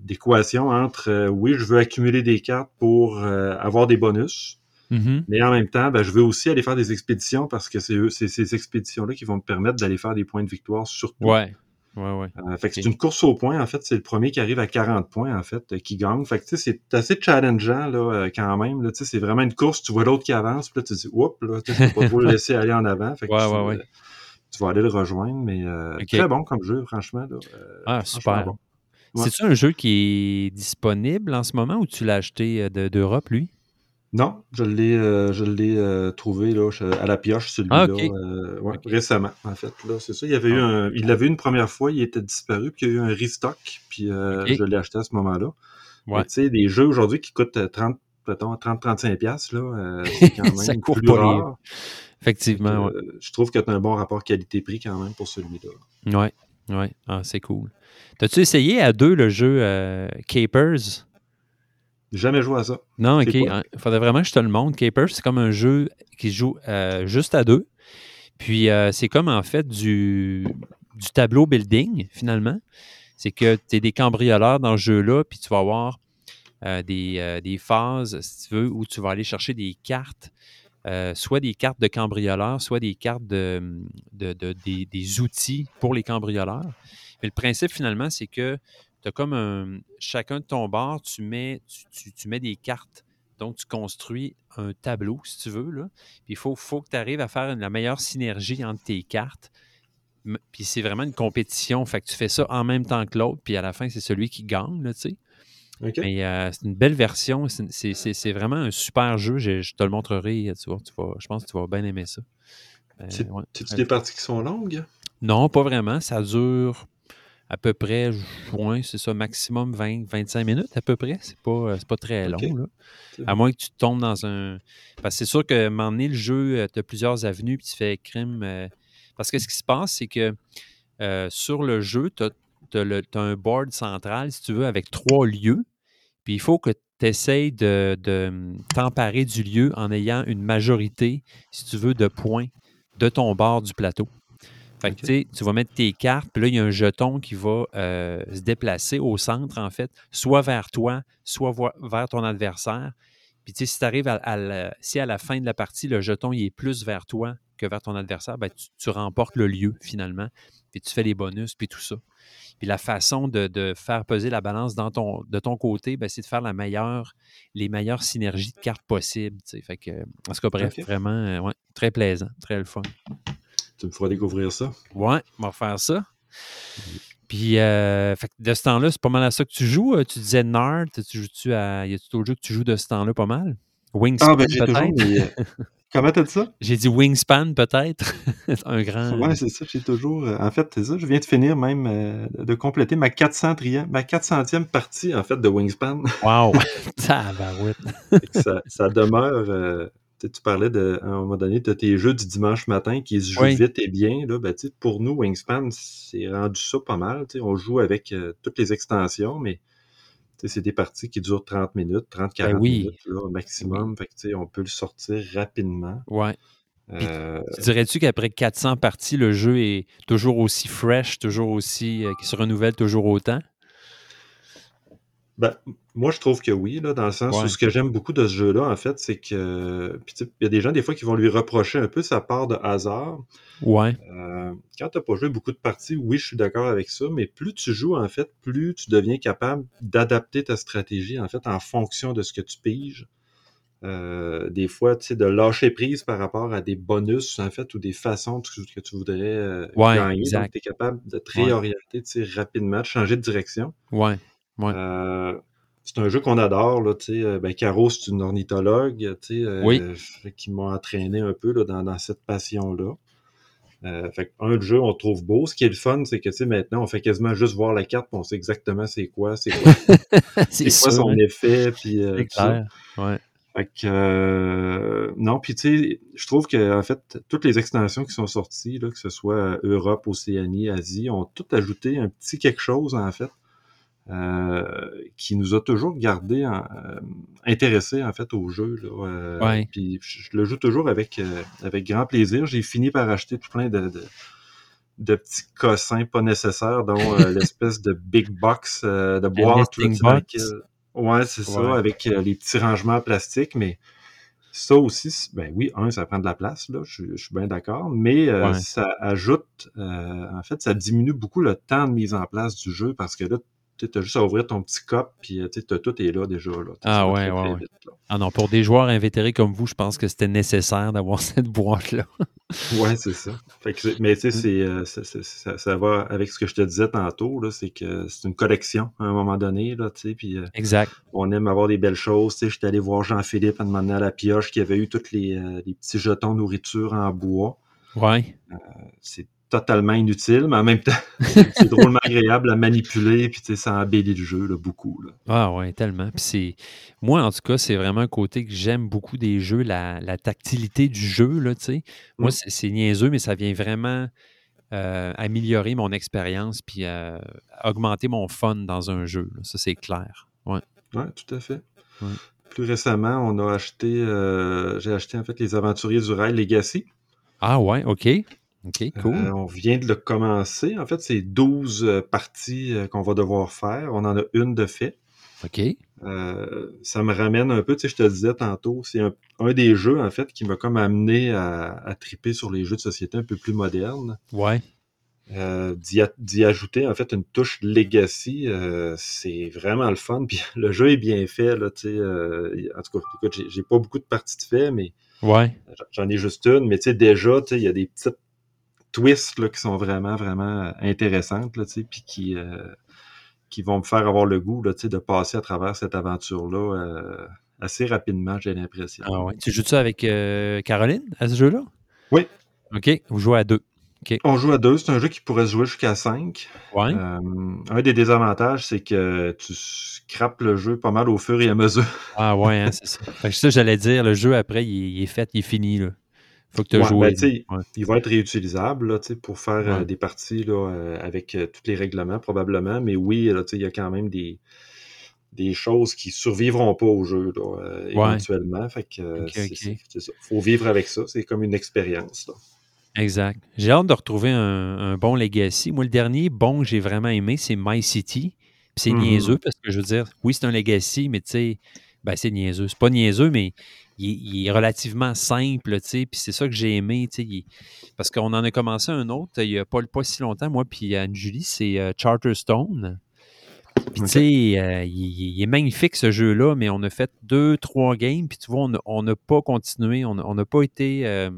d'équation entre, euh, oui, je veux accumuler des cartes pour euh, avoir des bonus, Mhm. mais en même temps, ben, je veux aussi aller faire des expéditions parce que c'est eux- c'est ces expéditions-là qui vont me permettre d'aller faire des points de victoire surtout. Ouais. Ouais, ouais. Euh, fait que c'est une course au point, en fait. C'est le premier qui arrive à 40 points, en fait, qui gagne. Fait que, tu sais, c'est assez challengeant, là, quand même. Là, tu sais, c'est vraiment une course. Tu vois l'autre qui avance, puis là, tu te dis, oups, là, tu peux pas trop le laisser aller en avant. Fait que Ouais, ouais, ouais. Tu vas aller le rejoindre, mais euh, très bon comme jeu, franchement. Là, Euh, Ah, franchement super. bon. Ouais. C'est-tu un jeu qui est disponible en ce moment ou tu l'as acheté euh, de- d'Europe, lui? Non, je l'ai, euh, je l'ai trouvé là, à la pioche, celui-là, Ah, ouais, récemment, en fait. Là, c'est ça. Il y avait eu Ah. un, il l'avait eu une première fois, il était disparu, puis il y a eu un restock, puis je l'ai acheté à ce moment-là. Ouais. Tu sais, des jeux aujourd'hui qui coûtent euh, 30, mettons, 30-35 piastres, là, euh, c'est quand même Ça court plus pas rare. Effectivement. Euh, Je trouve que tu as un bon rapport qualité-prix quand même pour celui-là. Ouais, ouais. Ah, c'est cool. T'as-tu essayé à deux le jeu euh, Capers? Jamais joué à ça. Non, ok. Il faudrait vraiment que je te le montre. Capers, c'est comme un jeu qui joue euh, juste à deux. Puis euh, c'est comme en fait du, du tableau building, finalement. C'est que tu es des cambrioleurs dans ce jeu-là, puis tu vas avoir des, des phases, si tu veux, où tu vas aller chercher des cartes, euh, soit des cartes de cambrioleurs, soit des cartes de, de- des, outils pour les cambrioleurs. Mais le principe, finalement, c'est que tu as comme un. Chacun de ton bord, tu mets, tu, mets des cartes. Donc, tu construis un tableau, si tu veux. Là. Puis il faut, que tu arrives à faire la meilleure synergie entre tes cartes. Puis c'est vraiment une compétition. Fait que tu fais ça en même temps que l'autre. Puis à la fin, c'est celui qui gagne, tu sais. Mais euh, c'est une belle version. C'est- vraiment un super jeu. Je, je te le montrerai. Tu vois, tu vas, je pense que tu vas bien aimer ça. Euh, C'est- ouais. C'est-tu des parties qui sont longues? Non, pas vraiment. Ça dure à peu près, c'est ça, maximum 20-25 minutes à peu près. C'est pas, euh, pas très long. Là. À moins que tu tombes dans un. Parce que c'est sûr que donné, le jeu, tu as plusieurs avenues, puis tu fais crime. euh, Parce que ce qui se passe, c'est que euh, sur le jeu, tu as, un board central, si tu veux, avec trois lieux. Puis il faut que tu essayes de, de hum, t'emparer du lieu en ayant une majorité, si tu veux, de points de ton bord du plateau. Fait que, tu vas mettre tes cartes, puis là, il y a un jeton qui va euh, se déplacer au centre, en fait, soit vers toi, soit vers ton adversaire. Puis, tu sais, si tu arrives à, à la, si à la fin de la partie, le jeton il est plus vers toi que vers ton adversaire, ben, tu, tu remportes le lieu, finalement. Puis, tu fais les bonus, puis tout ça. Puis, la façon de, de faire peser la balance dans ton, de ton côté, ben, c'est de faire la meilleure, les meilleures synergies de cartes possibles. Fait que, en tout cas, bref, vraiment, euh, ouais, très plaisant, très le fun. Tu me feras découvrir ça. Ouais, on va faire ça. Puis, euh, fait que de ce temps-là, c'est pas mal à ça que tu joues. Euh, Tu disais Nard, tu joues-tu à. Y a-tu d'autres jeux que tu joues de ce temps-là pas mal? Wingspan, Ah, ben, j'ai toujours Comment t'as dit ça? J'ai dit Wingspan, peut-être. un grand. Ouais, c'est ça, j'ai toujours... euh, En fait, c'est ça, je viens de finir même euh, de compléter ma 400e, ma 400e partie, en fait, de Wingspan. Wow! Ça, ça demeure... euh, tu parlais de, à un moment donné, de tes jeux du dimanche matin qui se jouent Oui. vite et bien. Là, ben, pour nous, Wingspan, c'est rendu ça pas mal. On joue avec euh, toutes les extensions, mais c'est des parties qui durent 30 minutes, 30-40 Ben oui. minutes là, au maximum. Fait que, on peut le sortir rapidement. Ouais. Euh, Dirais-tu qu'après 400 parties, le jeu est toujours aussi fresh, toujours aussi. euh, qui se renouvelle toujours autant? Ben, moi, je trouve que oui, là, dans le sens Ouais. où ce que j'aime beaucoup de ce jeu-là, en fait, c'est que. Puis, tu sais, il y a des gens, des fois, qui vont lui reprocher un peu sa part de hasard. Ouais. Euh, quand tu n'as pas joué beaucoup de parties, oui, je suis d'accord avec ça, mais plus tu joues, en fait, plus tu deviens capable d'adapter ta stratégie, en fait, en fonction de ce que tu piges. Euh, des fois, tu sais, de lâcher prise par rapport à des bonus, en fait, ou des façons que tu, voudrais euh, Ouais, gagner. exact. Donc, tu es capable de te Ouais. réorienter, tu sais, rapidement, de changer de direction. Ouais. Ouais. Euh, c'est un jeu qu'on adore, là, euh, Ben, Caro, c'est une ornithologue, euh, qui m'a entraîné un peu là, dans, dans cette passion-là. Euh, fait un, le jeu, on le trouve beau. Ce qui est le fun, c'est que, maintenant, on fait quasiment juste voir la carte, on sait exactement c'est quoi, c'est quoi, C'est son hein, effet, puis euh, c'est tout ça. clair. Ouais. Fait que, euh, non, puis tu sais, je trouve que en fait, toutes les extensions qui sont sorties, là, que ce soit Europe, Océanie, Asie, ont toutes ajouté un petit quelque chose, en fait, qui nous a toujours gardé euh, intéressés, en fait, au jeu. Là, euh, Ouais. Puis je le joue toujours avec, euh, avec grand plaisir. J'ai fini par acheter tout plein de, de, de petits cossins pas nécessaires, dont euh, l'espèce de big box euh, de boîte. box. lequel- Ouais, c'est ça, avec euh, les petits rangements en plastique, mais ça aussi, ben oui, un, ça prend de la place, là, je, je suis bien d'accord, mais euh, Ouais. ça ajoute, euh, en fait, ça diminue beaucoup le temps de mise en place du jeu parce que là, tu as juste à ouvrir ton petit cop, puis euh, tu tout est là déjà. Là, Ah ouais, ouais, très ouais. vite, là. Ah non, pour des joueurs invétérés comme vous, je pense que c'était nécessaire d'avoir cette boîte-là. Ouais, c'est ça. Fait que c'est- mais tu sais, c'est, euh, ça, ça va avec ce que je te disais tantôt, c'est que c'est une collection à un moment donné, là, tu sais, puis euh, Exact. on aime avoir des belles choses. Tu sais, j'étais allé voir Jean-Philippe à demander à la pioche qui avait eu tous les, euh, les petits jetons nourriture en bois. Ouais. C'est totalement inutile, mais en même temps, c'est drôlement agréable à manipuler, puis tu sais, ça embellit le jeu là, beaucoup. Là. Ah ouais, tellement. Puis. Moi, en tout cas, c'est vraiment un côté que j'aime beaucoup des jeux, la, la tactilité du jeu, là, tu sais. Moi, Mm. c'est niaiseux, mais ça vient vraiment euh, améliorer mon expérience puis euh, augmenter mon fun dans un jeu. là. Ça, c'est clair. Ouais. Ouais, tout à fait. Ouais. Plus récemment, on a acheté, euh, j'ai acheté en fait les Aventuriers du Rail Legacy. Ah ouais, OK. OK, cool. Euh, on vient de le commencer. En fait, c'est 12 euh, parties euh, qu'on va devoir faire. On en a une de fait. OK. Euh, ça me ramène un peu, tu sais, je te le disais tantôt, c'est un, un des jeux, en fait, qui m'a comme amené à, à triper sur les jeux de société un peu plus modernes. Ouais. Euh, d'y, a- d'y ajouter, en fait, une touche legacy, euh, c'est vraiment le fun. Puis le jeu est bien fait, là, tu sais. euh, en tout cas, écoute, j'ai, j'ai pas beaucoup de parties de fait, mais Ouais. j'en ai juste une. Mais tu sais, déjà, tu sais, il y a des petites twists, là, qui sont vraiment, vraiment intéressantes, là, puis qui... euh, qui vont me faire avoir le goût là, de passer à travers cette aventure-là euh, assez rapidement, j'ai l'impression. Ah ouais? Tu joues ça avec euh, Caroline à ce jeu-là? Oui. OK. Vous jouez à deux. On joue à deux, c'est un jeu qui pourrait se jouer jusqu'à cinq. Ouais. Euh, un des désavantages, c'est que tu scrapes le jeu pas mal au fur et à mesure. Ah ouais, hein, c'est ça. Fait que ça, j'allais dire, le jeu après, il, est- il est fait, il est fini. Là. Faut que tu aies Ouais, joué. ben, Ouais. Il va être réutilisable là, tu sais, pour faire euh, des parties là, euh, avec euh, tous les règlements, probablement. Mais oui, là, tu sais, il y a quand même des, des choses qui survivront pas au jeu là, euh, Ouais. éventuellement. Fait que euh, ça. faut vivre avec ça. C'est comme une expérience. là. Exact. J'ai hâte de retrouver un, un bon Legacy. Moi, le dernier bon que j'ai vraiment aimé, c'est My City. C'est Mhm. niaiseux parce que je veux dire, oui, c'est un Legacy, mais tu sais, ben, c'est niaiseux. C'est pas niaiseux, mais il est, il est relativement simple, tu sais. Puis c'est ça que j'ai aimé, tu sais. il- Parce qu'on en a commencé un autre il y a pas, pas si longtemps, moi, puis Anne-Julie, c'est euh, Charterstone. Puis tu sais, euh, il, il est magnifique ce jeu-là, mais on a fait deux, trois games, puis tu vois, on n'a pas continué, on n'a pas été. euh,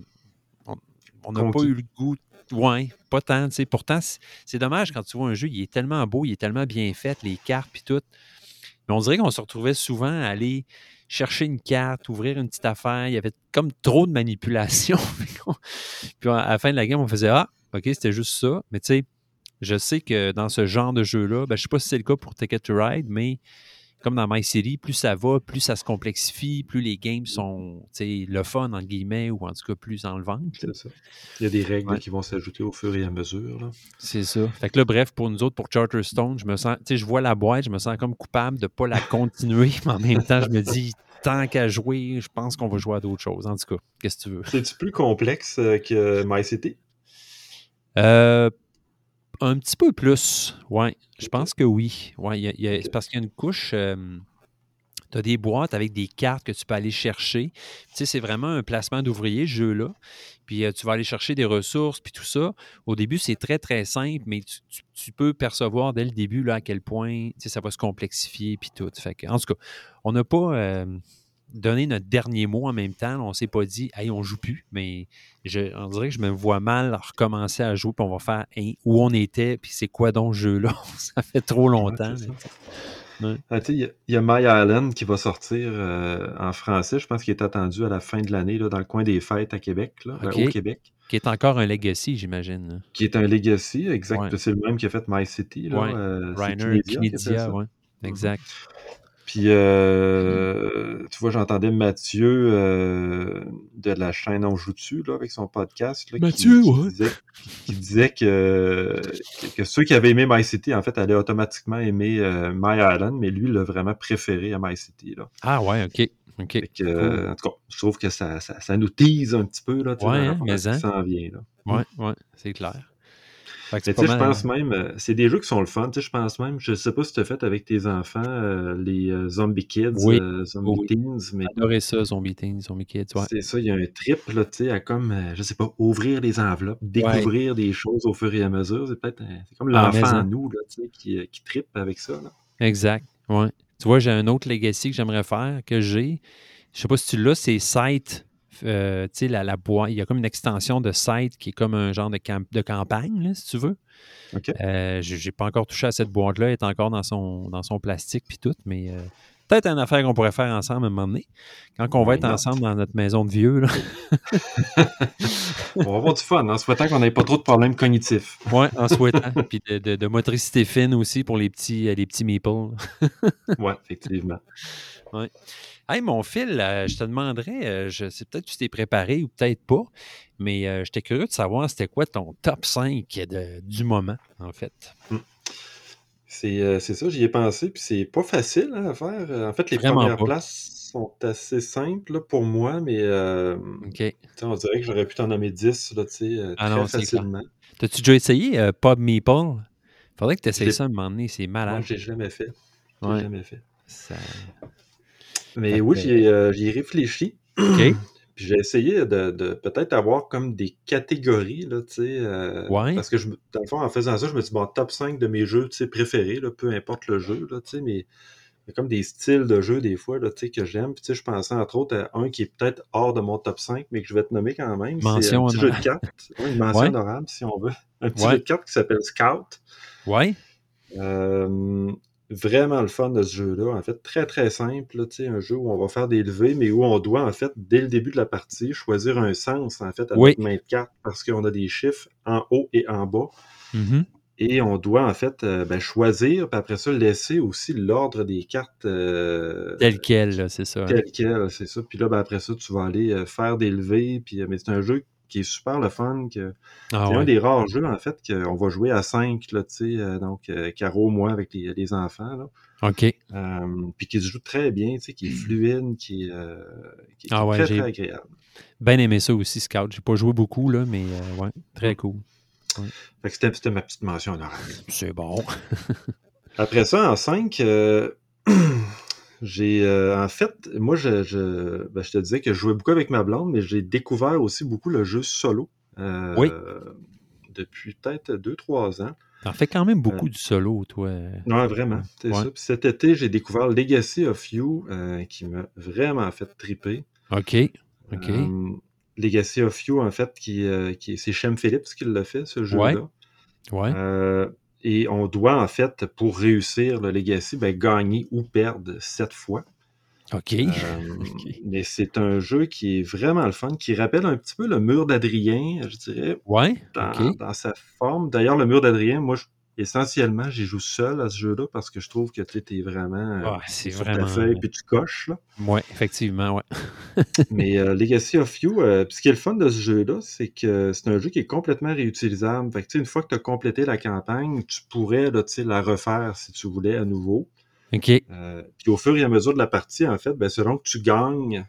on- n'a pas eu le goût. Ouais, pas tant, tu sais. Pourtant, c'est- c'est dommage quand tu vois un jeu, il est tellement beau, il est tellement bien fait, les cartes, puis tout. Mais on dirait qu'on se retrouvait souvent à aller chercher une carte, ouvrir une petite affaire. Il y avait comme trop de manipulation. puis à la fin de la game, on faisait Ah, OK, c'était juste ça. Mais tu sais, je sais que dans ce genre de jeu-là, ben, je ne sais pas si c'est le cas pour Ticket to Ride, mais comme dans My City, plus ça va, plus ça se complexifie, plus les games sont tu sais, le fun, entre guillemets, ou en tout cas plus enlevantes. là. C'est ça. Il y a des règles Ouais. qui vont s'ajouter au fur et à mesure. C'est ça. Fait que là, bref, pour nous autres, pour Charterstone, je me sens, tu sais, je vois la boîte, je me sens comme coupable de ne pas la continuer, mais en même temps, je me dis, tant qu'à jouer, je pense qu'on va jouer à d'autres choses. En tout cas, qu'est-ce que tu veux? C'est-tu plus complexe euh, que MyCity? Euh, un petit peu plus, ouais. Je pense que oui. Ouais, il y a- il y a- c'est parce qu'il y a une couche. tu as des boîtes avec des cartes que tu peux aller chercher. Tu sais, c'est vraiment un placement d'ouvrier, ce jeu-là. Puis euh, tu vas aller chercher des ressources, puis tout ça. Au début, c'est très, très simple, mais tu, tu- tu peux percevoir dès le début là, à quel point tu sais, ça va se complexifier, puis tout. Fait que, en tout cas, on n'a pas euh, donné notre dernier mot en même temps. On s'est pas dit, hey, on joue plus, mais je, on dirait que je me vois mal recommencer à jouer, puis on va faire où on était, puis c'est quoi donc ce jeu-là? ça fait trop longtemps. Ouais. Ouais. Ah, Il y, a- il y a My Island qui va sortir euh, en français. Je pense qu'il est attendu à la fin de l'année là, dans le coin des fêtes à Québec, là, Ok. au Québec, Qui est encore un legacy, j'imagine. qui est un legacy. Exact. Ouais. C'est le même qui a fait My City. Là, Ouais. euh, Reiner Kinesia ouais. Exact. Puis, euh, tu vois, j'entendais Mathieu euh, de la chaîne On joue dessus là, avec son podcast. là, qui- Mathieu, qui, ouais. disait, qui disait que, que, ceux qui avaient aimé My City, en fait, allaient automatiquement aimer euh, My Island, mais lui, il l'a vraiment préféré à My City. Là. Ah ouais, OK. OK. Que, euh, en tout cas, je trouve que ça, ça, ça nous tease un petit peu là, tu Ouais, par hein, mais ce hein. s'en vient. Là. Ouais, ouais, c'est clair. Mais tu sais, je pense hein. même, euh, c'est des jeux qui sont le fun. Tu sais, je pense même, je sais pas si tu as fait avec tes enfants, euh, les euh, Zombie Kids, Oui. euh, Zombie Oui. Teens, mais J'adorais ça, Zombie Teens, Zombie Kids, ouais. c'est ça, il y a un trip, là, tu sais, à comme, je sais pas, ouvrir les enveloppes, découvrir des choses au fur et à mesure. C'est peut-être, c'est comme Ah, l'enfant mais en nous, là, tu sais, qui, qui trippe avec ça, là. Exact, ouais. Tu vois, j'ai un autre legacy que j'aimerais faire, que j'ai. Je sais pas si tu l'as, c'est Site. Euh, tu sais, la, la boîte, il y a comme une extension de Site qui est comme un genre de, camp- de campagne, là, si tu veux. OK. Euh, j'ai j'ai pas encore touché à cette boîte-là, elle est encore dans son, dans son plastique puis tout, mais euh, peut-être une affaire qu'on pourrait faire ensemble à un moment donné. Quand on va être ensemble dans notre maison de vieux, là. On va avoir du fun, en souhaitant qu'on n'ait pas trop de problèmes cognitifs. Ouais, en souhaitant. Puis de, de- de motricité fine aussi pour les petits, les petits meeples. Ouais, effectivement. Hey, mon fil, euh, je te demanderais, euh, je sais peut-être que tu t'es préparé ou peut-être pas, mais euh, j'étais curieux de savoir c'était quoi ton top 5 de- du moment, en fait. C'est euh, c'est ça, j'y ai pensé, puis c'est pas facile hein, à faire. En fait, les Vraiment premières pas. places sont assez simples là, pour moi, mais OK. tu sais, on dirait que j'aurais pu t'en nommer 10 là, tu sais, Ah très non, facilement. T'as-tu déjà essayé Pub Meeple? Faudrait que tu essayes ça un moment donné, c'est Moi, malade. j'ai jamais fait. J'ai Ouais. jamais fait. Ça- Mais oui, que- j'y ai, euh, j'y ai réfléchi. OK. Puis j'ai essayé de, de peut-être avoir comme des catégories, là, tu sais. euh, Ouais. Parce que, je, dans le fond, en faisant ça, je me dis, bon, top 5 de mes jeux, tu sais, préférés, là, peu importe le jeu, là, tu sais, mais il y a comme des styles de jeu, des fois, là, tu sais, que j'aime. Puis, tu sais, je pensais, entre autres, à un qui est peut-être hors de mon top 5, mais que je vais te nommer quand même. C'est Mention un petit jeu de cartes. Ouais, une mention Ouais. honorable, si on veut. Un petit Ouais. jeu de cartes qui s'appelle Scout. Ouais. Euh, vraiment le fun de ce jeu-là. En fait, très très simple. là, un jeu où on va faire des levées, mais où on doit, en fait, dès le début de la partie, choisir un sens, en fait, à Oui. notre main de carte, parce qu'on a des chiffres en haut et en bas. Mhm. Et on doit, en fait, euh, ben, choisir, puis après ça, laisser aussi l'ordre des cartes euh, Tel quel, c'est ça. hein. tel quel, c'est ça. Puis là, ben, après ça, tu vas aller euh, faire des levées. Puis, euh, mais c'est un jeu qui est super le fun, que Ah c'est un ouais. des rares jeux, en fait, qu'on va jouer à 5, là, tu sais, euh, donc euh, Caro, moi, avec les, les enfants, là. OK. Euh, puis qui se joue très bien, tu sais, qui est fluide, qui est, euh, qui est- Ah ouais, très, agréable. Bien aimé ça aussi, Scout. J'ai pas joué beaucoup, là, mais euh, ouais, très cool. Fait que c'était c'était ma petite mention honorable. C'est bon. Après ça, en 5, j'ai euh, en fait, moi je, je, ben, je te disais que je jouais beaucoup avec ma blonde, mais j'ai découvert aussi beaucoup le jeu solo. euh, Oui. Depuis peut-être 2-3 ans. T'en fais quand même beaucoup du solo, toi. Non, vraiment. C'est Ouais. ça. Puis cet été, j'ai découvert Legacy of You, euh, qui m'a vraiment fait triper. OK. OK. Euh, Legacy of You, en fait, qui, euh, qui c'est Shem Phillips qui l'a fait, ce jeu-là. ouais. Euh, et on doit, en fait, pour réussir le Legacy, ben, gagner ou perdre sept fois. OK. Euh, Ok. Mais c'est un jeu qui est vraiment le fun, qui rappelle un petit peu le mur d'Adrien, je dirais, Ouais. dans, dans sa forme. D'ailleurs, le mur d'Adrien, moi, je- essentiellement, j'y joue seul à ce jeu-là parce que je trouve que tu es vraiment euh, Ah, c'est sur vraiment- ta feuille puis tu coches. Là. Ouais, effectivement, ouais. Mais euh, Legacy of You, euh, ce qui est le fun de ce jeu-là, c'est que c'est un jeu qui est complètement réutilisable. Fait que, une fois que tu as complété la campagne, tu pourrais là, la refaire si tu voulais à nouveau. OK. Euh, puis au fur et à mesure de la partie, en fait, ben, selon que tu gagnes,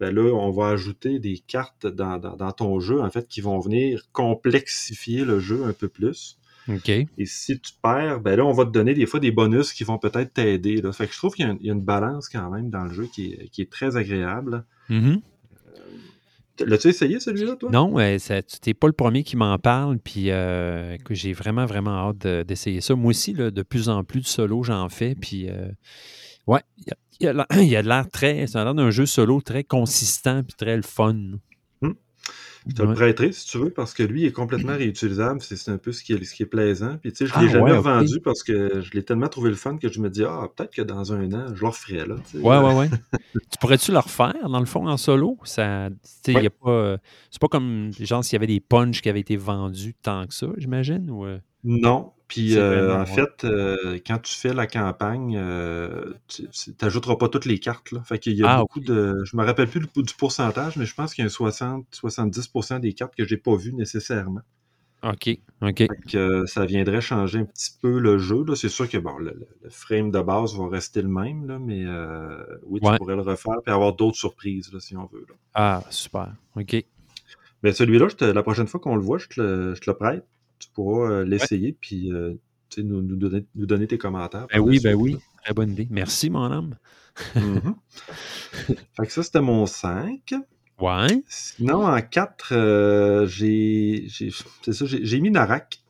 ben là, on va ajouter des cartes dans, dans- dans ton jeu, en fait, qui vont venir complexifier le jeu un peu plus. Et si tu perds, ben là, on va te donner des fois des bonus qui vont peut-être t'aider. là. Fait que je trouve qu'il y, a une- il y a une balance quand même dans le jeu qui est, qui est très agréable. Mhm. L'as-tu essayé celui-là, toi? Non, euh, tu n'es pas le premier qui m'en parle, puis euh, que j'ai vraiment, vraiment hâte de- d'essayer ça. Moi aussi, là, de plus en plus de solo, j'en fais, puis euh, ouais, il y a- y a l'air- très, ça a l'air d'un jeu solo très consistant, puis très le fun. Je te le prêterai si tu veux, parce que lui il est complètement réutilisable. C'est un peu ce qui est, ce qui est plaisant. Puis tu sais, je Ah, l'ai jamais ouais, ok. revendu parce que je l'ai tellement trouvé le fun que je me dis, ah, peut-être que dans un an, je le referai là. tu sais. Ouais, ouais, ouais. tu pourrais-tu le refaire, dans le fond, en solo? Ça, tu sais, il y a pas, euh, c'est pas comme, genre, s'il y avait des punchs qui avaient été vendus tant que ça, j'imagine? Ou, euh? Non. Puis euh, en fait, euh, quand tu fais la campagne, euh, tu n'ajouteras pas toutes les cartes. Là. Fait qu'il y a Ah, beaucoup de. Je me rappelle plus du, pourcentage, mais je pense qu'il y a un 60-70% des cartes que j'ai pas vues nécessairement. OK, OK. Fait que ça viendrait changer un petit peu le jeu. là. C'est sûr que bon, le, frame de base va rester le même, là, mais oui, tu Ouais. pourrais le refaire et avoir d'autres surprises là, si on veut. là. Ah, super. OK. Mais celui-là, je te- la prochaine fois qu'on le voit, je te le, je te le prête. Tu pourras euh, l'essayer puis euh, nous, nous donner, nous donner tes commentaires. Ben oui, ben suite, oui. Très bonne idée. Merci, mon homme. Mhm. fait que ça, c'était mon 5. Ouais. Sinon, en 4, j'ai j'ai- c'est ça, j'ai j'ai mis Narak.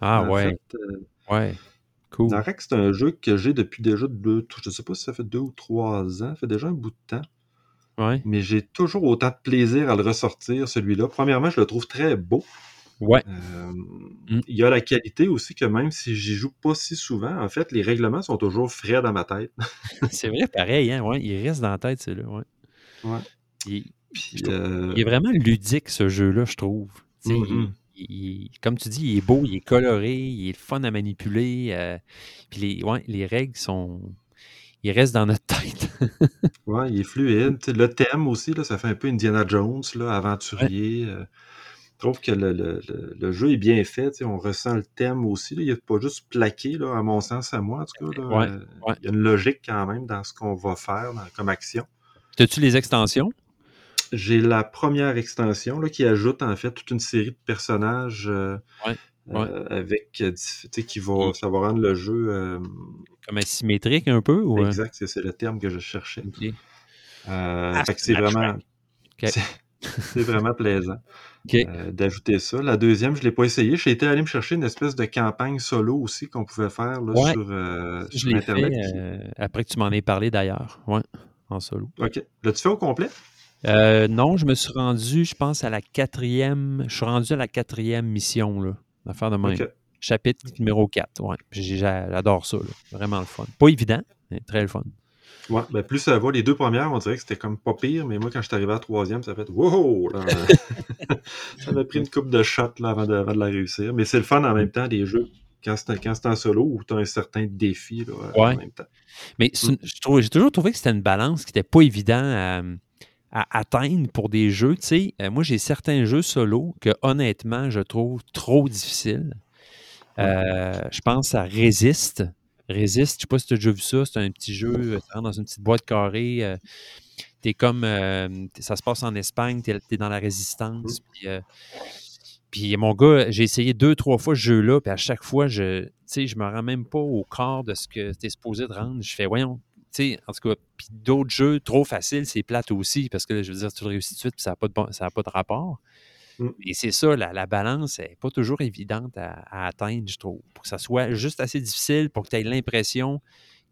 Ah, En ouais. fait, euh, Ouais. Cool. Narak, c'est un jeu que j'ai depuis déjà deux, je sais pas si ça fait deux ou trois ans, ça fait déjà un bout de temps, Ouais. mais j'ai toujours autant de plaisir à le ressortir, celui-là. Premièrement, je le trouve très beau. Ouais. Euh, Mm. Il y a la qualité aussi que même si j'y joue pas si souvent, en fait, les règlements sont toujours frais dans ma tête. C'est vrai, pareil, hein. Ouais. Il reste dans la tête, c'est là. Ouais. Ouais. Il, Puis, Je trouve- euh, il est vraiment ludique, ce jeu-là, je trouve. Il- il- il- comme tu dis, il est beau, il est coloré, il est fun à manipuler. euh, puis les, ouais, les règles sont. Ils restent dans notre tête. Ouais, il est fluide. Le thème aussi, là, ça fait un peu Indiana Jones, là, aventurier. euh, trouve que le, le- le- jeu est bien fait. On ressent le thème aussi. là. Il n'est pas juste plaqué, là, à mon sens, à moi, en tout cas. là. Ouais, ouais. Il y a une logique quand même dans ce qu'on va faire dans- comme action. As-tu les extensions? J'ai la première extension là, qui ajoute en fait toute une série de personnages euh, Ouais, euh, avec euh, qui va, ça va rendre le jeu euh, Comme asymétrique un peu? Ou, exact, c'est le terme que je cherchais. Ok. Ah, fait que c'est vraiment, c'est vraiment plaisant Euh, d'ajouter ça. La deuxième, je l'ai pas essayé. J'ai été allé me chercher une espèce de campagne solo aussi qu'on pouvait faire là, Ouais. sur, euh, je sur l'ai Internet. fait euh, après que tu m'en aies parlé d'ailleurs. Ouais, en solo. Ok. L'as-tu fait au complet? Non, je me suis rendu, je pense, à la quatrième. Je suis rendu à la quatrième mission, là. L'affaire de même. Chapitre numéro 4. Ouais. J'adore ça. là. Vraiment le fun. Pas évident, mais très le fun. Ouais, ben plus ça va, les deux premières, on dirait que c'était comme pas pire, mais moi, quand je suis arrivé à la troisième, ça fait wow! là. ça m'a pris une coupe de shots là, avant, de, avant de la réussir. Mais c'est le fun en même temps, des jeux, quand c'est en solo, où tu as un certain défi là, Ouais. en même temps. Mais j'ai toujours trouvé que c'était une balance qui n'était pas évident à, à atteindre pour des jeux. Tu sais, euh, moi, j'ai certains jeux solo que, honnêtement, je trouve trop difficiles. Euh, je pense à Resist. Resist, je sais pas si tu as déjà vu ça, c'est un petit jeu, euh, tu rentres dans une petite boîte carrée. euh, t'es comme. euh, ça se passe en Espagne, tu es, dans la résistance. Puis, euh, puis mon gars, j'ai essayé deux, trois fois ce jeu-là, puis à chaque fois, je tu sais, je me rends même pas au corps de ce que tu es supposé de rendre. Je fais, voyons, tu sais, en tout cas, puis d'autres jeux trop faciles, c'est plate aussi, parce que là, je veux dire, tu le réussis tout de suite, puis ça n'a pas, de bon- pas de rapport. Mm. Et c'est ça, la, la balance n'est pas toujours évidente à, à atteindre, je trouve. Pour que ça soit juste assez difficile, pour que tu aies l'impression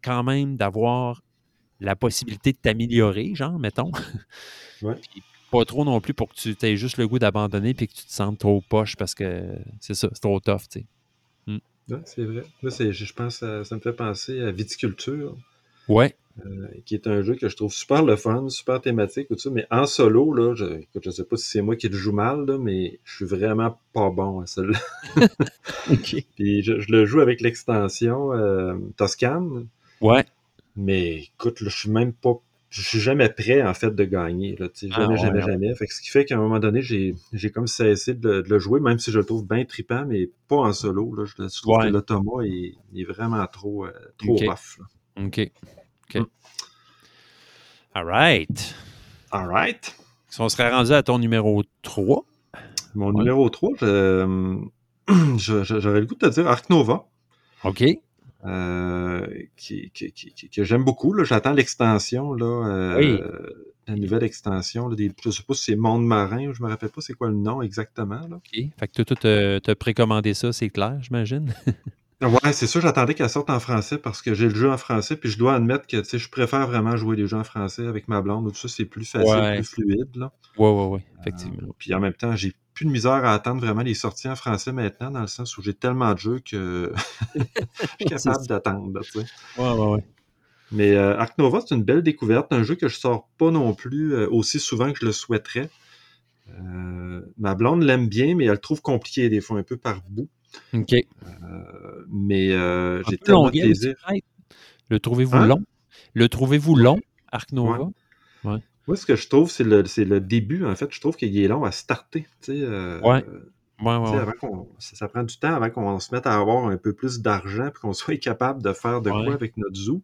quand même d'avoir la possibilité de t'améliorer, genre, mettons. Ouais. Puis pas trop non plus pour que tu aies juste le goût d'abandonner puis que tu te sentes trop poche parce que c'est ça, c'est trop tough, tu sais. Ouais, c'est vrai. Là, c'est- je pense, à- ça me fait penser à Viticulture, Ouais. Euh, qui est un jeu que je trouve super le fun, super thématique, tout ça, mais en solo, là, je, écoute, je sais pas si c'est moi qui le joue mal, là, mais je suis vraiment pas bon à celui-là. Puis je, je le joue avec l'extension euh, Toscane, Ouais. mais écoute, là, je suis même pas. Je suis jamais prêt, en fait, de gagner. Là, Ah, jamais, ouais, jamais, ouais. jamais. Fait que ce qui fait qu'à un moment donné, j'ai j'ai comme cessé de le, de le jouer, même si je le trouve bien trippant, mais pas en solo. Là. Je, je trouve Ouais. que l'automa est, est vraiment trop, euh, trop Ok. rough. là. OK. OK. Mm. All right. All right. Si on serait rendu à ton numéro 3. Mon Ouais. numéro 3, je- je- je- j'aurais le goût de te dire Arc Nova. OK. euh, qui, qui- qui- qui- que j'aime beaucoup. J'attends l'extension, là, euh, Oui. la nouvelle extension. Là, des, je sais pas si c'est Monde Marin, je me rappelle pas c'est quoi le nom exactement. Là. OK. Fait que toi, t'as précommandé ça, c'est clair, j'imagine? Ouais, c'est sûr, j'attendais qu'elle sorte en français parce que j'ai le jeu en français, puis je dois admettre que je préfère vraiment jouer les jeux en français avec ma blonde. Tout ça, c'est plus facile, Ouais. plus fluide. Là. Ouais, ouais, ouais. Effectivement. Puis en même temps, j'ai plus de misère à attendre vraiment les sorties en français maintenant, dans le sens où j'ai tellement de jeux que je suis capable d'attendre. là, tu sais. Ouais, ouais, ouais. Mais euh, Arc Nova, c'est une belle découverte, un jeu que je sors pas non plus euh, aussi souvent que je le souhaiterais. Euh, ma blonde l'aime bien, mais elle le trouve compliqué des fois, un peu par bout. OK. Euh, mais euh, j'ai tellement de plaisir. Le trouvez-vous Hein? long? Le trouvez-vous long, Arc Nova? Moi, ce que je trouve, c'est le, c'est le début, en fait. Je trouve qu'il est long à starter. tu sais, euh, Ouais. Ouais, ouais, avant ça, ça prend du temps avant qu'on se mette à avoir un peu plus d'argent et qu'on soit capable de faire de Ouais. quoi avec notre zoo.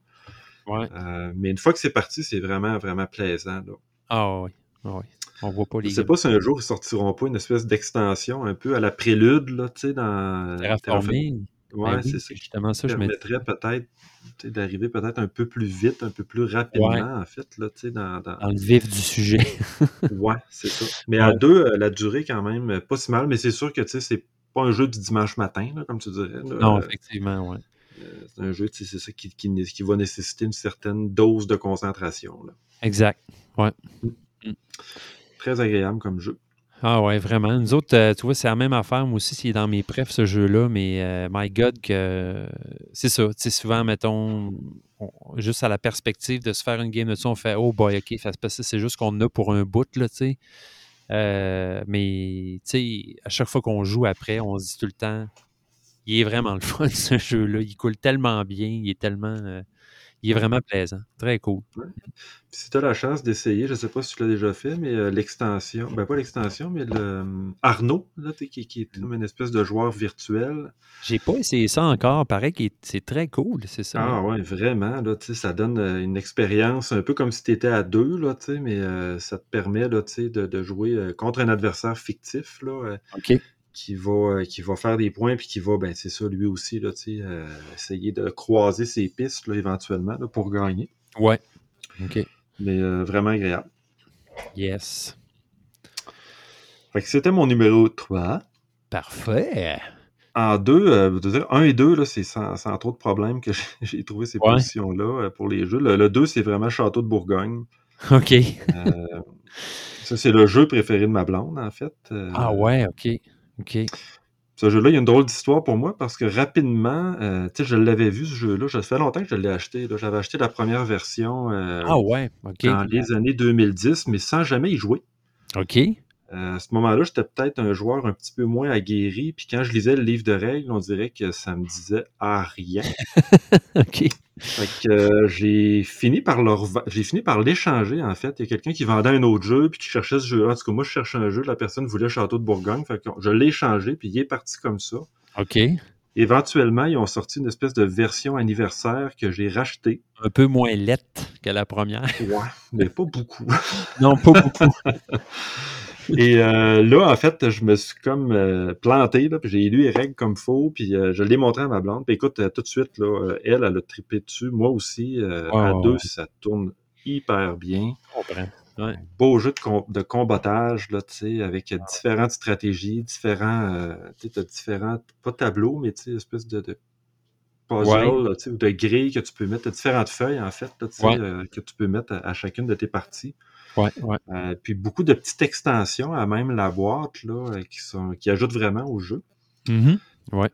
Ouais. Euh, mais une fois que c'est parti, c'est vraiment, vraiment plaisant. là. Ah ouais. Ah ouais. On voit pas Je les sais gars. pas si un jour ils sortiront pas une espèce d'extension un peu à la prélude, là, tu sais, dans. Terraforming. Ouais, Ben oui, c'est ça. justement ça, je permettrait peut-être sais, d'arriver peut-être un peu plus vite, un peu plus rapidement, Ouais. en fait, là, tu sais, dans. dans- Dans le vif du sujet. Ouais, c'est ça. Mais à Ouais. deux, euh, la durée, quand même, euh, pas si mal, mais c'est sûr que, tu sais, c'est pas un jeu du dimanche matin, là, comme tu dirais. là. Non, Euh, effectivement, ouais. c'est un jeu, tu sais, c'est ça qui, qui, qui va nécessiter une certaine dose de concentration, là. Exact. Très agréable comme jeu. Ah ouais, vraiment. Nous autres, euh, tu vois, c'est la même affaire. Moi aussi, s'il est dans mes prefs, ce jeu-là, mais euh, my God, que c'est ça. Tu souvent, mettons, on- juste à la perspective de se faire une game de ça, on fait Oh boy, ok, c'est c'est juste qu'on a pour un bout, là, tu sais. Euh, mais, tu sais, à chaque fois qu'on joue après, on se dit tout le temps, il est vraiment le fun, ce jeu-là. Il coule tellement bien, il est tellement. Il est vraiment plaisant. Très cool. Puis si tu as la chance d'essayer, je sais pas si tu l'as déjà fait, mais euh, l'extension, ben pas l'extension, mais le euh, Arnaud, là, qui, qui est comme une espèce de joueur virtuel. J'ai pas essayé ça encore. Pareil que c'est très cool, c'est ça. Ah ouais, vraiment, là, ça donne euh, une expérience un peu comme si tu étais à deux, là, mais euh, ça te permet, là, de, de jouer contre un adversaire fictif, là, OK. Qui va, euh, qui va faire des points, puis qui va, ben c'est ça, lui aussi, là, euh, essayer de croiser ses pistes, là, éventuellement, là, pour gagner. Ouais. OK. Mais euh, vraiment agréable. Yes. Fait que c'était mon numéro 3. Parfait. En deux, euh, je veux dire, un et deux, là, c'est sans, sans trop de problèmes que j'ai- trouvé ces Ouais. positions-là pour les jeux. Le, le deux, c'est vraiment Château de Bourgogne. OK. Euh, ça, c'est le jeu préféré de ma blonde, en fait. Euh, Ah ouais, OK. OK. Ce jeu-là, il y a une drôle d'histoire pour moi parce que rapidement, euh, tu sais, je l'avais vu, ce jeu-là. Ça fait longtemps que je l'ai acheté. J'avais acheté la première version euh, Ah ouais, dans les années 2010, mais sans jamais y jouer. OK. Euh, à ce moment-là, j'étais peut-être un joueur un petit peu moins aguerri. Puis quand je lisais le livre de règles, on dirait que ça me disait ah rien. OK. Fait que euh, j'ai fini par leur va- j'ai fini par l'échanger en fait. Il y a quelqu'un qui vendait un autre jeu puis qui cherchait ce jeu-là. En tout cas, moi je cherchais un jeu, la personne voulait Château de Bourgogne. Fait que je l'ai échangé puis il est parti comme ça. OK. Éventuellement, ils ont sorti une espèce de version anniversaire que j'ai rachetée. Un peu moins lette que la première. Ouais, mais pas beaucoup. Non, pas beaucoup. Et euh, là, en fait, je me suis comme euh, planté, là, puis j'ai lu les règles comme faux, puis euh, je l'ai montré à ma blonde. Puis écoute, euh, tout de suite, là, euh, elle, elle a trippé dessus. Moi aussi, euh, Ouais, à deux, ouais. ça tourne hyper bien. Je comprends. Ouais. Beau jeu de, com- de combattage, là, tu sais, avec différentes stratégies, différents, euh, tu sais, t'as différents, pas tableaux, mais tu sais, espèce de, de puzzle, Ouais. là, tu sais, ou de grilles que tu peux mettre, t'as différentes feuilles, en fait, là, tu sais, Ouais. euh, que tu peux mettre à, à chacune de tes parties. Ouais, ouais. Euh, puis beaucoup de petites extensions à même la boîte là, euh, qui, sont, qui ajoutent vraiment au jeu.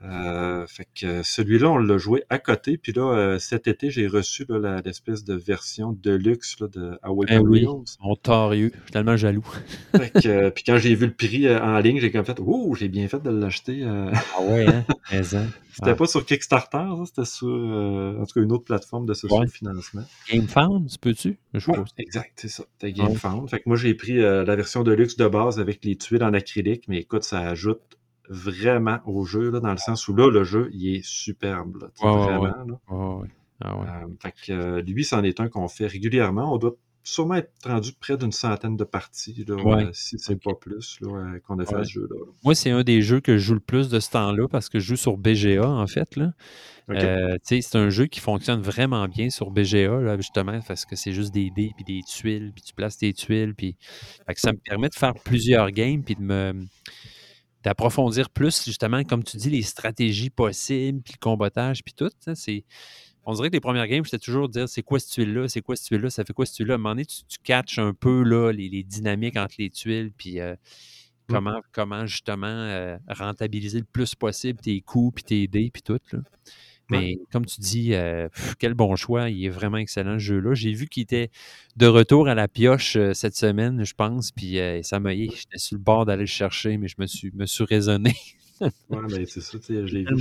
Euh, fait que celui-là, on l'a joué à côté. Puis là, euh, cet été, j'ai reçu l'espèce de version deluxe là, de Awaken Eh oui. Mon torieux. Je suis tellement jaloux. Fait que, euh, puis quand j'ai vu le prix en ligne, j'ai comme fait Ouh, j'ai bien fait de l'acheter. Ah ouais, hein? Hein? c'était Ah. pas sur Kickstarter, c'était sur en tout cas une autre plateforme de Ouais. financement. GameFound, peux-tu? Je Ouais, pense. exact, c'est ça. C'était GameFound. Fait que moi, j'ai pris la version de luxe de base avec les tuiles en acrylique, mais écoute, ça ajoute vraiment au jeu, là, dans le sens où là, le jeu, il est superbe. là, vraiment. ouais. là. Ouais, ouais. Ah ouais. Euh, fait que, euh, lui, c'en est un qu'on fait régulièrement. On doit sûrement être rendu près d'une centaine de parties, là, Ouais. euh, si c'est Ok. pas plus, là, euh, qu'on a fait Ouais. ce jeu-là. Moi, c'est un des jeux que je joue le plus de ce temps-là parce que je joue sur BGA, en fait. Là. Euh, c'est un jeu qui fonctionne vraiment bien sur BGA, là, justement, parce que c'est juste des dés puis des tuiles, puis tu places tes tuiles. Puis... Ça me permet de faire plusieurs games puis de me d'approfondir plus, justement, comme tu dis, les stratégies possibles, puis le combattage, puis tout. ça, C'est... On dirait que les premières games, j'étais toujours dire c'est quoi cette tuile-là, c'est quoi cette tuile-là, ça fait quoi cette tuile-là. À un moment donné, tu, tu catches un peu là, les, les dynamiques entre les tuiles, puis euh, Mm. comment, comment justement euh, rentabiliser le plus possible tes coups, puis tes dés, puis tout. Là. Mais comme tu dis, euh, pff, quel bon choix. Il est vraiment excellent ce jeu-là. J'ai vu qu'il était de retour à la pioche euh, cette semaine, je pense. Puis euh, ça m'a J'étais sur le bord d'aller le chercher, mais je me suis, me suis raisonné. Ouais, ben c'est ça, je l'ai vu.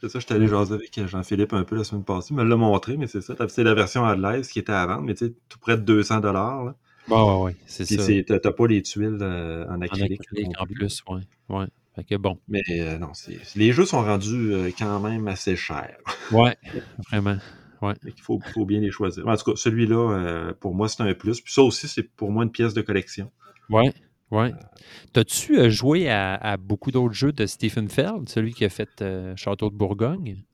C'est ça, j'étais allé jaser avec Jean-Philippe un peu la semaine passée. Il me l'a montré, mais c'est ça. C'est la version à qui était à vendre, mais tu sais, tout près de 200 dollars. Bon, ouais, c'est ça. t'as pas les tuiles en En acrylique. acrylique, non en plus. plus, ouais. Ouais. Fait que bon. Mais euh, non, les jeux sont rendus euh, quand même assez chers. Ouais, vraiment. Ouais. Il faut, faut bien les choisir. En tout cas, celui-là, euh, pour moi, c'est un plus. Puis ça aussi, c'est pour moi une pièce de collection. Ouais, ouais. T'as-tu joué à, à beaucoup d'autres jeux de Stephen Feld, celui qui a fait Château de Bourgogne?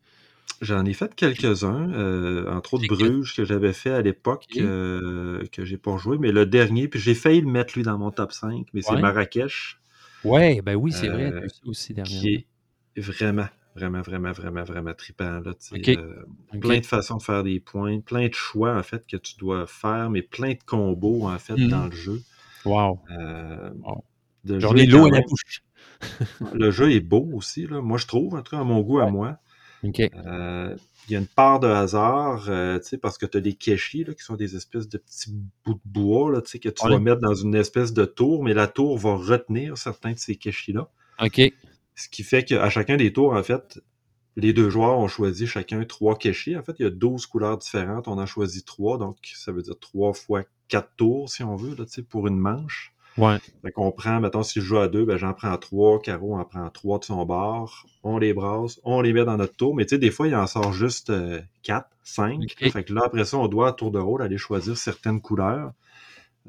J'en ai fait quelques-uns, euh, entre autres Bruges que j'avais fait à l'époque, euh, que j'ai pas joué, mais le dernier, puis j'ai failli le mettre lui dans mon top 5, mais c'est. Marrakech, Ouais, ben oui, c'est vrai, Euh, aussi dernièrement. qui est vraiment, vraiment, vraiment, vraiment, vraiment trippant. Là, euh. Plein de façons de faire des points, plein de choix en fait que tu dois faire, mais plein de combos en fait Mhm. dans le jeu. Wow. Euh, Wow. le J'en jeu ai est l'eau à la bouche. Le jeu est beau aussi, là. moi je trouve, en tout cas à mon goût à moi. Euh, Il y a une part de hasard, euh, parce que tu as des kéchis, là, qui sont des espèces de petits bouts de bois là, que tu vas mettre dans une espèce de tour, mais la tour va retenir certains de ces kéchis-là. OK. Ce qui fait qu'à chacun des tours, en fait, les deux joueurs ont choisi chacun trois kéchis. En fait, il y a 12 couleurs différentes. On en choisit trois, donc ça veut dire trois fois quatre tours, si on veut, là, pour une manche. Ouais. Fait qu'on prend, mettons, si je joue à deux, ben j'en prends trois, Caro en prend trois de son bord, on les brasse, on les met dans notre tour, mais tu sais, des fois, il en sort juste euh, quatre, cinq. Fait que là, après ça, on doit, à tour de rôle, aller choisir certaines couleurs.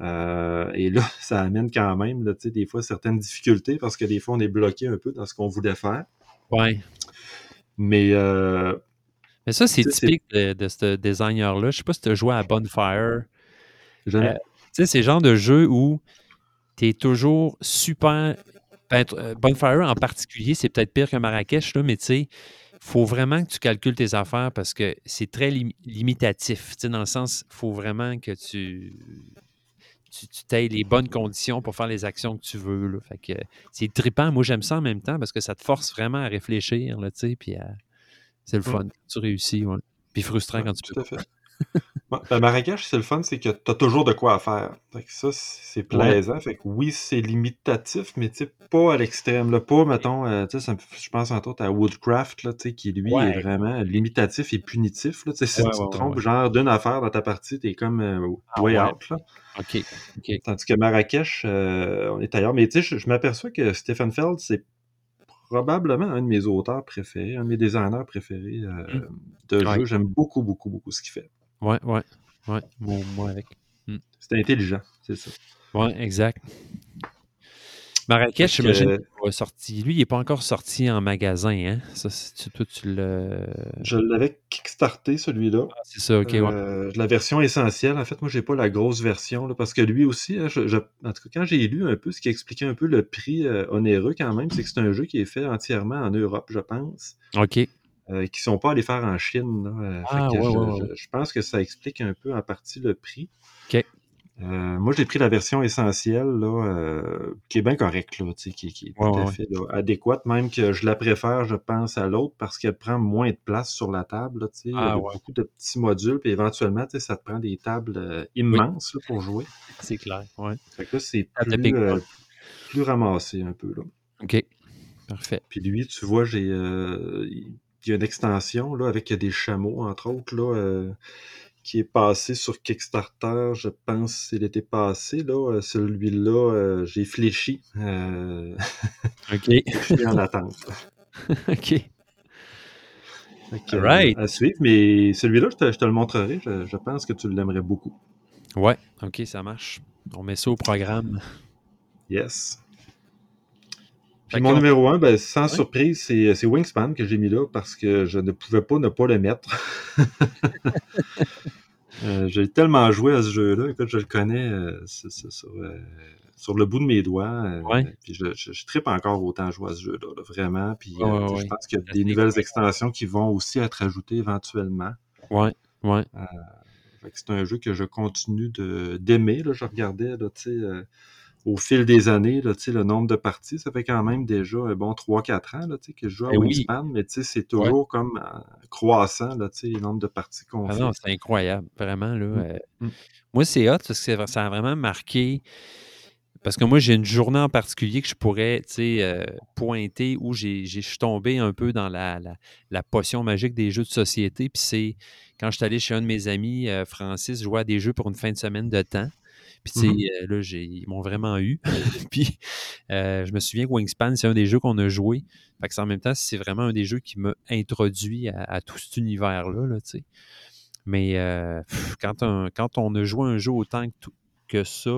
Euh, et là, ça amène quand même, là, tu sais, des fois, certaines difficultés, parce que des fois, on est bloqué un peu dans ce qu'on voulait faire. Ouais. Mais euh, Mais ça, c'est typique de, de ce designer-là. Je sais pas si tu as joué à Bonfire. Euh, Tu sais, c'est le genre de jeu où tu es toujours super. ben, euh, Bonfire en particulier, c'est peut-être pire que Marrakech, là, mais tu sais, faut vraiment que tu calcules tes affaires parce que c'est très lim- limitatif. Dans le sens, il faut vraiment que tu tu, t'aies les bonnes conditions pour faire les actions que tu veux. là. Fait que c'est trippant. Moi, j'aime ça en même temps parce que ça te force vraiment à réfléchir, là, tu sais, puis à- c'est le Mm. fun. Tu réussis, ouais. Puis frustrant Ouais, quand tu tout peux à fait. Bon, ben, Marrakech, c'est le fun, c'est que tu as toujours de quoi à faire. Fait que ça, c'est plaisant. Fait que oui, c'est limitatif, mais pas à l'extrême. Pas, mettons, euh, tu sais, ça me je pense entre autres à Woodcraft, là, qui lui Ouais. est vraiment limitatif et punitif. Là. Si tu ouais, te trompes genre d'une affaire dans ta partie, t'es comme euh, Ah, way out. Là. OK. OK. Tandis que Marrakech, euh, on est ailleurs. Mais tu sais, je, je m'aperçois que Stephen Feld, c'est probablement un de mes auteurs préférés, un de mes designers préférés euh, de Mm. Ouais. jeux. J'aime beaucoup, beaucoup, beaucoup ce qu'il fait. Ouais, ouais. Ouais, moi, moi avec. C'est intelligent, c'est ça. Ouais, exact. Marrakech, j'imagine qu'il va sorti. Lui, il n'est pas encore sorti en magasin, hein? Ça, c'est- tu- toi, tu le. Je l'avais kickstarté, celui-là. Ah, c'est ça, ok, ouais. Euh, la version essentielle, en fait, moi, j'ai pas la grosse version, là, parce que lui aussi, hein, je- je- en tout cas, quand j'ai lu un peu ce qui expliquait un peu le prix euh, onéreux quand même, c'est que c'est un jeu qui est fait entièrement en Europe, je pense, OK. Euh, qui sont pas allés faire en Chine. là. Euh, fait Ah, que ouais, je, ouais, ouais. je- je pense que ça explique un peu en partie le prix. OK. Euh, moi, j'ai pris la version essentielle, là, euh, qui est bien correcte, là, qui, qui est tout à fait là, adéquate, même que je la préfère, je pense, à l'autre parce qu'elle prend moins de place sur la table, là, Ah, ouais. beaucoup de petits modules, puis éventuellement, ça te prend des tables euh, immenses là, pour jouer. C'est clair. Ouais. Fait que là, c'est de plus, plus ramassé un peu, là. OK. Parfait. Puis lui, tu vois, j'ai euh, il y a une extension là, avec des chameaux, entre autres, là, euh, qui est passé sur Kickstarter, je pense, c'est l'été passé. Là, Euh, celui-là, euh, j'ai fléchi. Euh, OK. je suis en attente. OK. Alright. euh, à suivre, mais celui-là, je te, je te le montrerai. Je, je pense que tu l'aimerais beaucoup. Ouais, ok, ça marche. On met ça au programme. Yes. Puis mon numéro 1, ben, sans surprise, c'est c'est Wingspan que j'ai mis là parce que je ne pouvais pas ne pas le mettre. Euh, j'ai tellement joué à ce jeu-là. Écoute, je le connais euh, sur, euh, sur le bout de mes doigts. euh, Ouais. Puis je, je, je trippe encore autant jouer à ce jeu-là, là, vraiment. Puis euh, je pense qu'il y a des nouvelles extensions qui vont aussi être ajoutées éventuellement. Ouais, ouais. Fait que c'est un jeu que je continue de d'aimer. là. Je regardais là, tu sais, euh, au fil des années là, le nombre de parties. Ça fait quand même déjà un bon 3-4 ans là, que je joue à Eh oui. Wingspan, mais c'est toujours comme euh, croissant là, le nombre de parties qu'on Ah fait. non, c'est incroyable, vraiment. Là, Mm. euh, Mm. Moi, c'est hot parce que ça a vraiment marqué. Parce que moi, j'ai une journée en particulier que je pourrais euh, pointer où je suis tombé un peu dans la, la- la potion magique des jeux de société. Puis c'est quand je suis allé chez un de mes amis, euh, Francis, jouer à des jeux pour une fin de semaine de temps. Puis tu sais, Mhm. euh, là, j'ai, ils m'ont vraiment eu. Puis euh, je me souviens que Wingspan, c'est un des jeux qu'on a joué. Fait que c'est en même temps, c'est vraiment un des jeux qui m'a introduit à, à tout cet univers-là, là, tu sais. Mais euh, pff, quand, on, quand on a joué un jeu autant que, ça,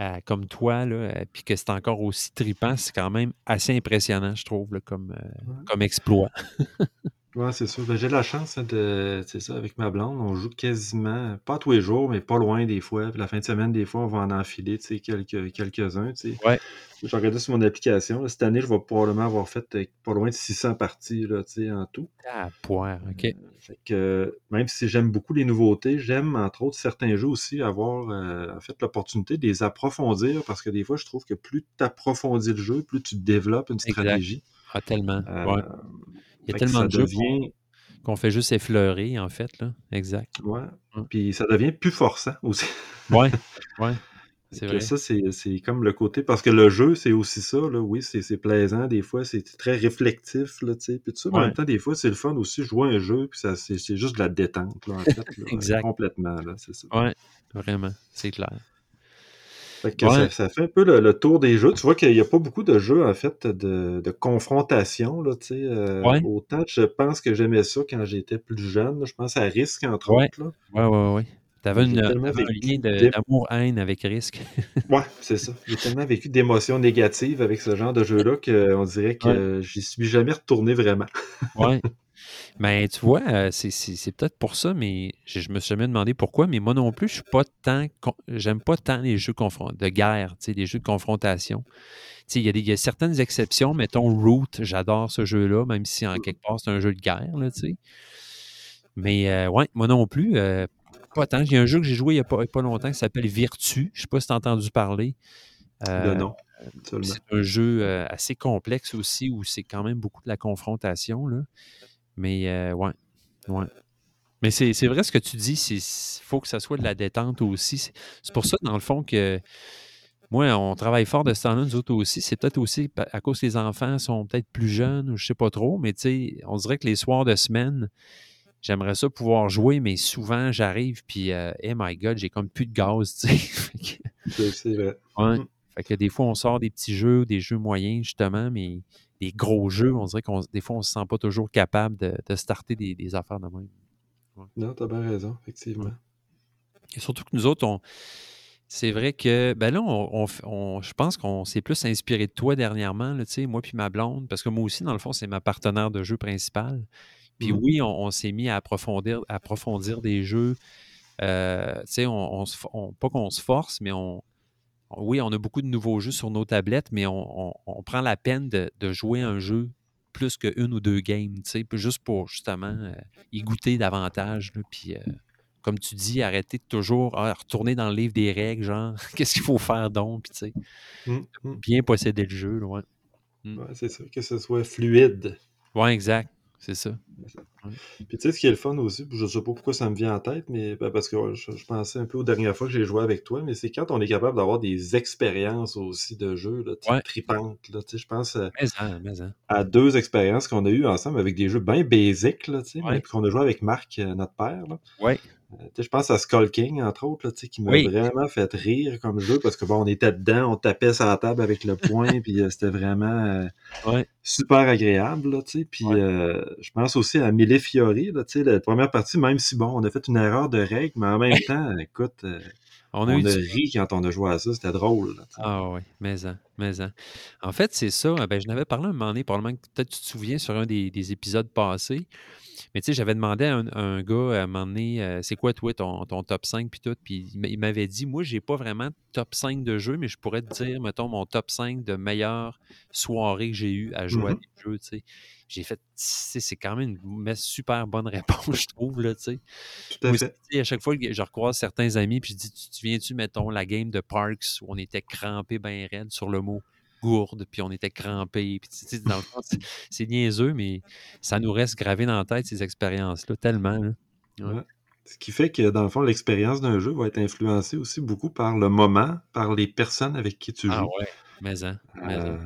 euh, comme toi, là, puis que c'est encore aussi tripant, c'est quand même assez impressionnant, je trouve, là, comme, euh, Ouais. comme exploit. Ouais, c'est sûr. Ben, j'ai la chance hein, de. C'est ça, avec ma blonde, on joue quasiment, pas tous les jours, mais pas loin des fois. Puis la fin de semaine, des fois, on va en enfiler, tu sais, quelques, quelques-uns, tu sais. Ouais. J'ai regardé sur mon application. là, cette année, je vais probablement avoir fait euh, pas loin de 600 parties, là, tu sais, en tout. Ah, poire, OK. Fait que, euh, même si j'aime beaucoup les nouveautés, j'aime, entre autres, certains jeux aussi avoir, euh, en fait, l'opportunité de les approfondir parce que des fois, je trouve que plus tu approfondis le jeu, plus tu développes une Exact. Ah, tellement. Euh, ouais. Il y a tellement de jeux qu'on, devient. qu'on fait juste effleurer, en fait, là. Exact. Ouais. Puis ça devient plus forçant aussi. Ouais, ouais. C'est vrai. ça, c'est comme le côté. Parce que le jeu, c'est aussi ça. Là. Oui, c'est plaisant. Des fois, c'est très réflectif. Là, puis tout ça, mais en même temps, des fois, c'est le fun aussi. Jouer un jeu, puis c'est c'est juste de la détente, là, en fait. là, Exact. complètement. Là, c'est ça. Ouais, vraiment. C'est clair. Fait que Ouais. ça, ça fait un peu le, le tour des jeux. Tu vois qu'il n'y a pas beaucoup de jeux, en fait, de, de confrontation. Là, tu euh, Ouais. Autant je pense que j'aimais ça quand j'étais plus jeune. là. Je pense à Risk, entre Ouais. autres. Là. Ouais, ouais, ouais. T'avais J'ai une, un lien d'amour-haine avec Risque. Ouais, c'est ça. J'ai tellement vécu d'émotions négatives avec ce genre de jeu-là qu'on dirait que j'y suis jamais retourné vraiment. Ouais. Mais tu vois, euh, c'est, c'est- c'est peut-être pour ça, mais je, je me suis jamais demandé pourquoi, mais moi non plus, je suis pas tant. J'aime pas tant les jeux de guerre, les jeux de confrontation. Il y, y a certaines exceptions, mettons Root, j'adore ce jeu-là, même si en quelque part c'est un jeu de guerre, là. Mais euh, ouais, moi non plus, euh, pas tant. A un jeu que j'ai joué il n'y a, pas- a longtemps qui s'appelle Virtu. Je sais pas si tu as entendu parler. Euh, de nom, seulement. c'est un jeu assez complexe aussi où c'est quand même beaucoup de la confrontation. Là. Mais euh, ouais. ouais. Mais c'est c'est vrai ce que tu dis, il faut que ça soit de la détente aussi. C'est c'est pour ça, dans le fond, que moi, on travaille fort de ce temps-là, nous autres aussi. C'est peut-être aussi à cause que les enfants sont peut-être plus jeunes ou je sais pas trop, mais tu sais, on dirait que les soirs de semaine, j'aimerais ça pouvoir jouer, mais souvent j'arrive puis, euh, hey my God, j'ai comme plus de gaz, tu sais. C'est c'est vrai. Ouais. Mm. Fait que des fois, on sort des petits jeux, des jeux moyens, justement, mais des gros jeux, on dirait qu'on des fois, on se sent pas toujours capable de, de starter des, des affaires de même. Non, t'as bien raison, effectivement. Et surtout que nous autres, on. C'est vrai que, ben là, on, on on- je pense qu'on s'est plus inspiré de toi dernièrement, là, tu sais, moi puis ma blonde, parce que moi aussi, dans le fond, c'est ma partenaire de jeu principale. Puis Mhm. oui, on, on s'est mis à approfondir, à approfondir des jeux. euh, tu sais, on, on on- pas qu'on se force, mais on- oui, on a beaucoup de nouveaux jeux sur nos tablettes, mais on, on- on prend la peine de, de jouer un jeu plus qu'une ou deux games, tu sais, puis juste pour justement euh, y goûter davantage. là, puis, euh, comme tu dis, arrêter de toujours ah, retourner dans le livre des règles, genre, qu'est-ce qu'il faut faire donc, puis tu sais, Mm, mm. bien posséder le jeu, là, ouais. Ouais, c'est ça, que ce soit fluide. Ouais, exact, c'est ça. Puis tu sais, ce qui est le fun aussi, je sais pas pourquoi ça me vient en tête, mais ben, parce que ouais, je, je pensais un peu aux dernières fois que j'ai joué avec toi, mais c'est quand on est capable d'avoir des expériences aussi de jeu, là, Ouais. tripantes. Là, je pense Mais hein, mais hein. à deux expériences qu'on a eues ensemble avec des jeux bien basiques, qu'on a joué avec Marc, euh, notre père. Là. Euh, je pense à Skull King, entre autres, là, qui m'a Oui. vraiment fait rire comme jeu parce que bon, on était dedans, on tapait sur la table avec le poing, puis euh, c'était vraiment euh, Ouais. super agréable, là. Puis Ouais. euh, je pense aussi à Mille Fiori, là, la première partie, même si bon, on a fait une erreur de règle, mais en même temps, écoute, On on a a, eu du ri quand on a joué à ça, c'était drôle. là. Ah oui, mais en, mais en. En fait, c'est ça. Ben, je n'avais parlé un moment donné, probablement que peut-être tu te souviens sur un des, des épisodes passés. Mais tu sais, j'avais demandé à un, à un gars à un moment donné, euh, c'est quoi toi ton, ton top 5 puis tout, puis il m'a- il m'avait dit, moi, j'ai pas vraiment top 5 de jeux, mais je pourrais te dire, mettons, mon top 5 de meilleures soirées que j'ai eues à jouer à Mhm. des jeux, tu sais. J'ai fait, tu sais, c'est quand même une super bonne réponse, je trouve, là, tu sais. À aussi, tu à chaque fois que je recroise certains amis, puis je dis, tu te souviens-tu, mettons, la game de Parks où on était crampé bien raide sur le mot? Gourde, puis on était crampé. Puis, tu sais, dans le fond, c'est- niaiseux, mais ça nous reste gravé dans la tête, ces expériences-là, tellement. là. Ouais. Ouais. Ce qui fait que, dans le fond, l'expérience d'un jeu va être influencée aussi beaucoup par le moment, par les personnes avec qui tu Ah joues. ouais, mais mais en. Euh,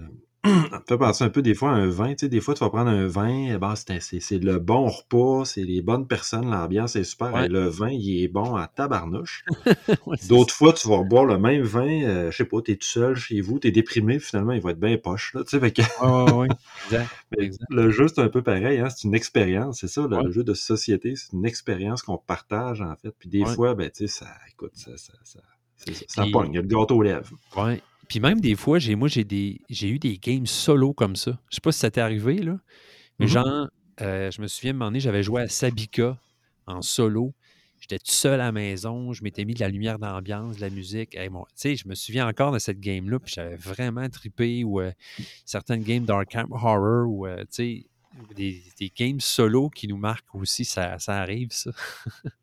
ça me fait penser un peu des fois à un vin. Tu sais, des fois, tu vas prendre un vin, eh ben, c'est, le bon repas, c'est les bonnes personnes, l'ambiance est super. Ouais. et le vin, il est bon à tabarnouche. Ouais, D'autres fois, tu vas boire le même vin, euh, je sais pas, t'es tout seul chez vous, t'es déprimé, finalement, il va être bien poche. Là, tu sais, fait que-. Exact. le jeu, c'est un peu pareil, hein, c'est une expérience, c'est ça, le, Ouais. le jeu de société, c'est une expérience qu'on partage, en fait. Puis des fois, ben, tu sais, ça, écoute, ça, ça, ça, ça, ça Puis- pogne, il y a le gâteau aux lèvres. Ouais. Puis même des fois, j'ai moi j'ai des j'ai eu des games solo comme ça. Je sais pas si ça t'est arrivé là, mais Mhm. genre euh, je me souviens un moment donné, j'avais joué à Sabika en solo. J'étais tout seul à la maison, je m'étais mis de la lumière d'ambiance, de la musique. Hey, sais, je me souviens encore de cette game-là, puis j'avais vraiment trippé ou euh, certaines games d'Arkham Horror ou euh, des, des games solo qui nous marquent aussi, ça, ça arrive, ça.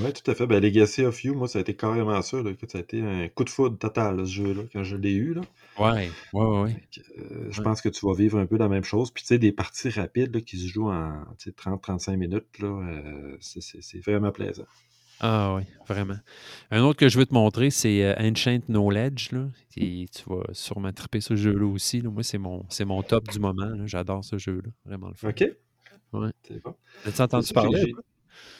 Oui, tout à fait. Ben, Legacy of You, moi, ça a été carrément ça. Là, que ça a été un coup de foudre total, là, ce jeu-là, quand je l'ai eu. Là. Ouais, ouais, ouais. euh, je Ouais. pense que tu vas vivre un peu la même chose. Puis, tu sais, des parties rapides là, qui se jouent en tu sais, 30-35 minutes, là, euh, c'est- vraiment plaisant. Ah oui, vraiment. Un autre que je veux te montrer, c'est euh, Ancient Knowledge. Là. Et tu vas sûrement triper ce jeu-là aussi. là. Moi, c'est mon, mon top du moment. J'adore ce jeu-là. Vraiment le fun. OK? Ouais. C'est bon. As-tu entendu parler?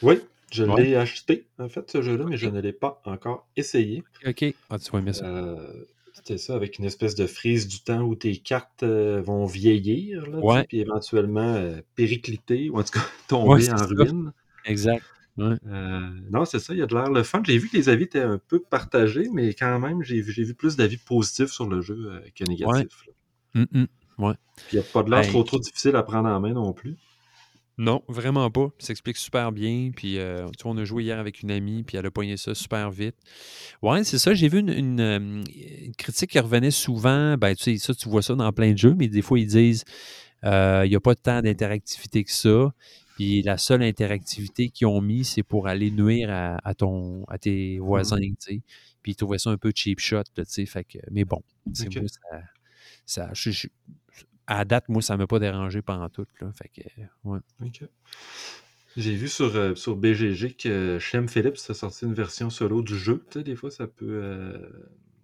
Oui, je Ouais. l'ai acheté, en fait, ce jeu-là, mais je ne l'ai pas encore essayé. OK. Ah, tu vas aimer ça. Euh, C'était ça, avec une espèce de frise du temps où tes cartes euh, vont vieillir, là, Ouais. puis éventuellement euh, péricliter, ou en tout cas tomber Ouais, en ça. ruine. Exact. Non, c'est ça, il y a de l'air le fun. J'ai vu que les avis étaient un peu partagés, mais quand même, j'ai vu, plus d'avis positifs sur le jeu que négatifs. Hum, hum. Puis il n'y a pas de l'air Ben, trop trop difficile à prendre en main non plus. Non, vraiment pas. Ça s'explique super bien. Puis, euh, tu vois, on a joué hier avec une amie, puis elle a poigné ça super vite. Ouais, c'est ça. J'ai vu une, une, euh, une critique qui revenait souvent. Ben, tu sais, ça, tu vois ça dans plein de jeux, mais des fois, ils disent euh, il n'y a pas tant d'interactivité que ça. Puis la seule interactivité qu'ils ont mis, c'est pour aller nuire à, à ton, à tes voisins, tu sais. Puis ils trouvaient ça un peu cheap shot, là, tu sais. Fait que, mais bon, c'est Ok. moi, ça, ça je- je- à date, moi, ça ne m'a pas dérangé pendant tout, là. Fait que, ouais. Ok. J'ai vu sur, euh, sur BGG que Shem Phillips a sorti une version solo du jeu. Tu sais, des fois, ça peut, euh,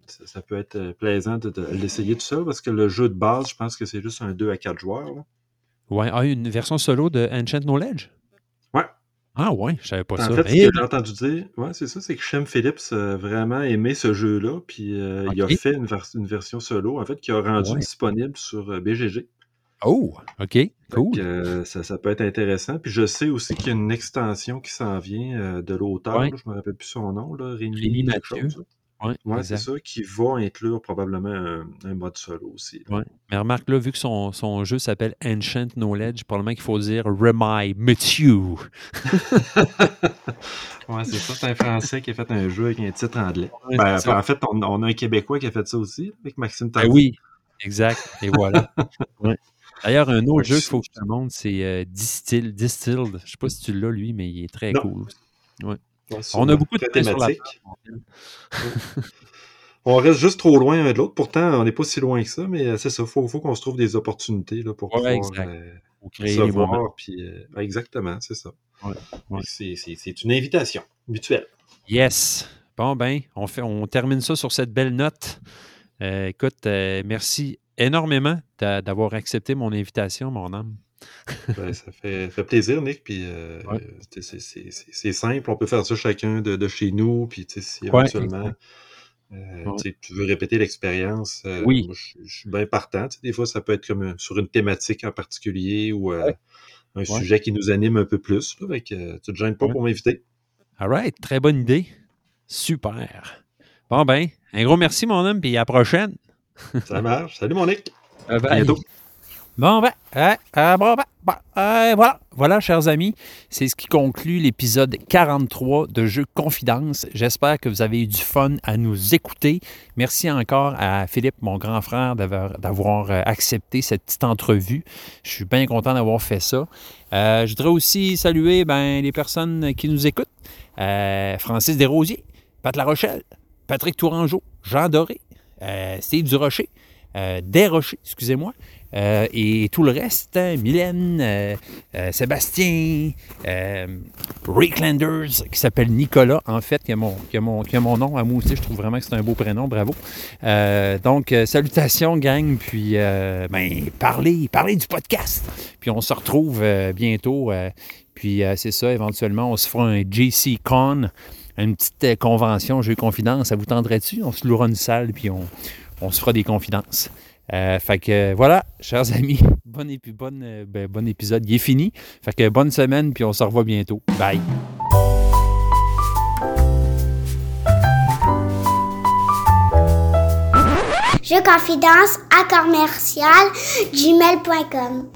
ça, ça peut être euh, plaisant de, de l'essayer tout seul parce que le jeu de base, je pense que c'est juste un 2 à 4 joueurs. là. Ouais, ah, une version solo de Ancient Knowledge? Ah ouais, je savais pas En ça. fait, ce que j'ai entendu dire, ouais, c'est ça, c'est que Shem Phillips a vraiment aimé ce jeu-là, puis euh, il a fait une, vers- une version solo, en fait, qui a rendu Ouais. disponible sur euh, BGG. Oh, OK, cool. que, euh, ça, ça peut être intéressant. Puis je sais aussi qu'il y a une extension qui s'en vient euh, de l'auteur, Ouais. je me rappelle plus son nom, là, Rémi, Rémi quelque Mathieu. chose, là. Ouais, Ouais, c'est ça, qui va inclure probablement un, un mode solo aussi. Ouais. Mais remarque là, vu que son, son jeu s'appelle Ancient Knowledge, probablement qu'il faut dire Remi Mathieu. Ouais, c'est ça, c'est un Français qui a fait un jeu avec un titre anglais. Ouais, Ben, ça. en fait, on, on a un Québécois qui a fait ça aussi, avec Maxime Ben Tardy. oui, exact. Et voilà. Ouais. D'ailleurs, un autre jeu je- qu'il faut que je te montre, c'est euh, Distill, Distilled. Je sais pas si tu l'as, lui, mais il est très Non. cool. Ouais, On a beaucoup de Très temps sur la thématique. On reste juste trop loin un de l'autre. Pourtant, on n'est pas si loin que ça, mais euh, c'est ça. Il faut, faut qu'on se trouve des opportunités là, pour Ouais, pouvoir euh, créer se voir. Puis, euh, exactement, c'est ça. Ouais, ouais. C'est- une invitation mutuelle. Yes. Bon, ben, on, fait, on termine ça sur cette belle note. Euh, écoute, merci énormément d'a- d'avoir accepté mon invitation, mon âme. Ben, ça fait, fait plaisir, Nick. Puis euh, Ouais. c'est- c'est- c'est c'est- c'est simple, on peut faire ça chacun de, de chez nous. Puis tu sais, si Ouais, éventuellement euh, Ouais. tu veux répéter l'expérience, euh, Oui. je, suis bien partant. Des fois, ça peut être comme sur une thématique en particulier ou euh, Ouais. un Ouais. sujet qui nous anime un peu plus. Là, euh, tu te gênes pas Ouais. pour m'inviter. All right, très bonne idée. Super. Bon ben, un gros merci mon homme, puis à la prochaine. Ça marche. Salut, mon Nick. Bye À bye. bientôt. Bon, ben, euh, bon, ben, euh, voilà. Voilà, chers amis, c'est ce qui conclut l'épisode 43 de Jeux Confidence. J'espère que vous avez eu du fun à nous écouter. Merci encore à Philippe, mon grand frère, d'avoir euh, accepté cette petite entrevue. Je suis bien content d'avoir fait ça. Euh, je voudrais aussi saluer ben, les personnes qui nous écoutent. Euh, Francis Desrosiers, Pat Larochelle, Patrick Tourangeau, Jean Doré, Steve Durocher, Desrochers, excusez-moi, euh, et tout le reste, hein, Mylène, euh, euh, Sébastien, Landers, qui s'appelle Nicolas, en fait, qui a, mon, qui, a mon, qui a mon nom à moi aussi. Je trouve vraiment que c'est un beau prénom, bravo. Donc, salutations, gang, puis ben, parlez, parlez du podcast. Puis on se retrouve bientôt. puis c'est ça, éventuellement, on se fera un JC Con, une petite convention, jeu confidence. Ça vous tendrait-tu? On se louera une salle, puis on, on se fera des confidences. Euh, fait que voilà, chers amis, bon, euh, ben, bon épisode. Il est fini. Fait que bonne semaine, puis on se revoit bientôt. Bye. Je confidence à commercial gmail.com.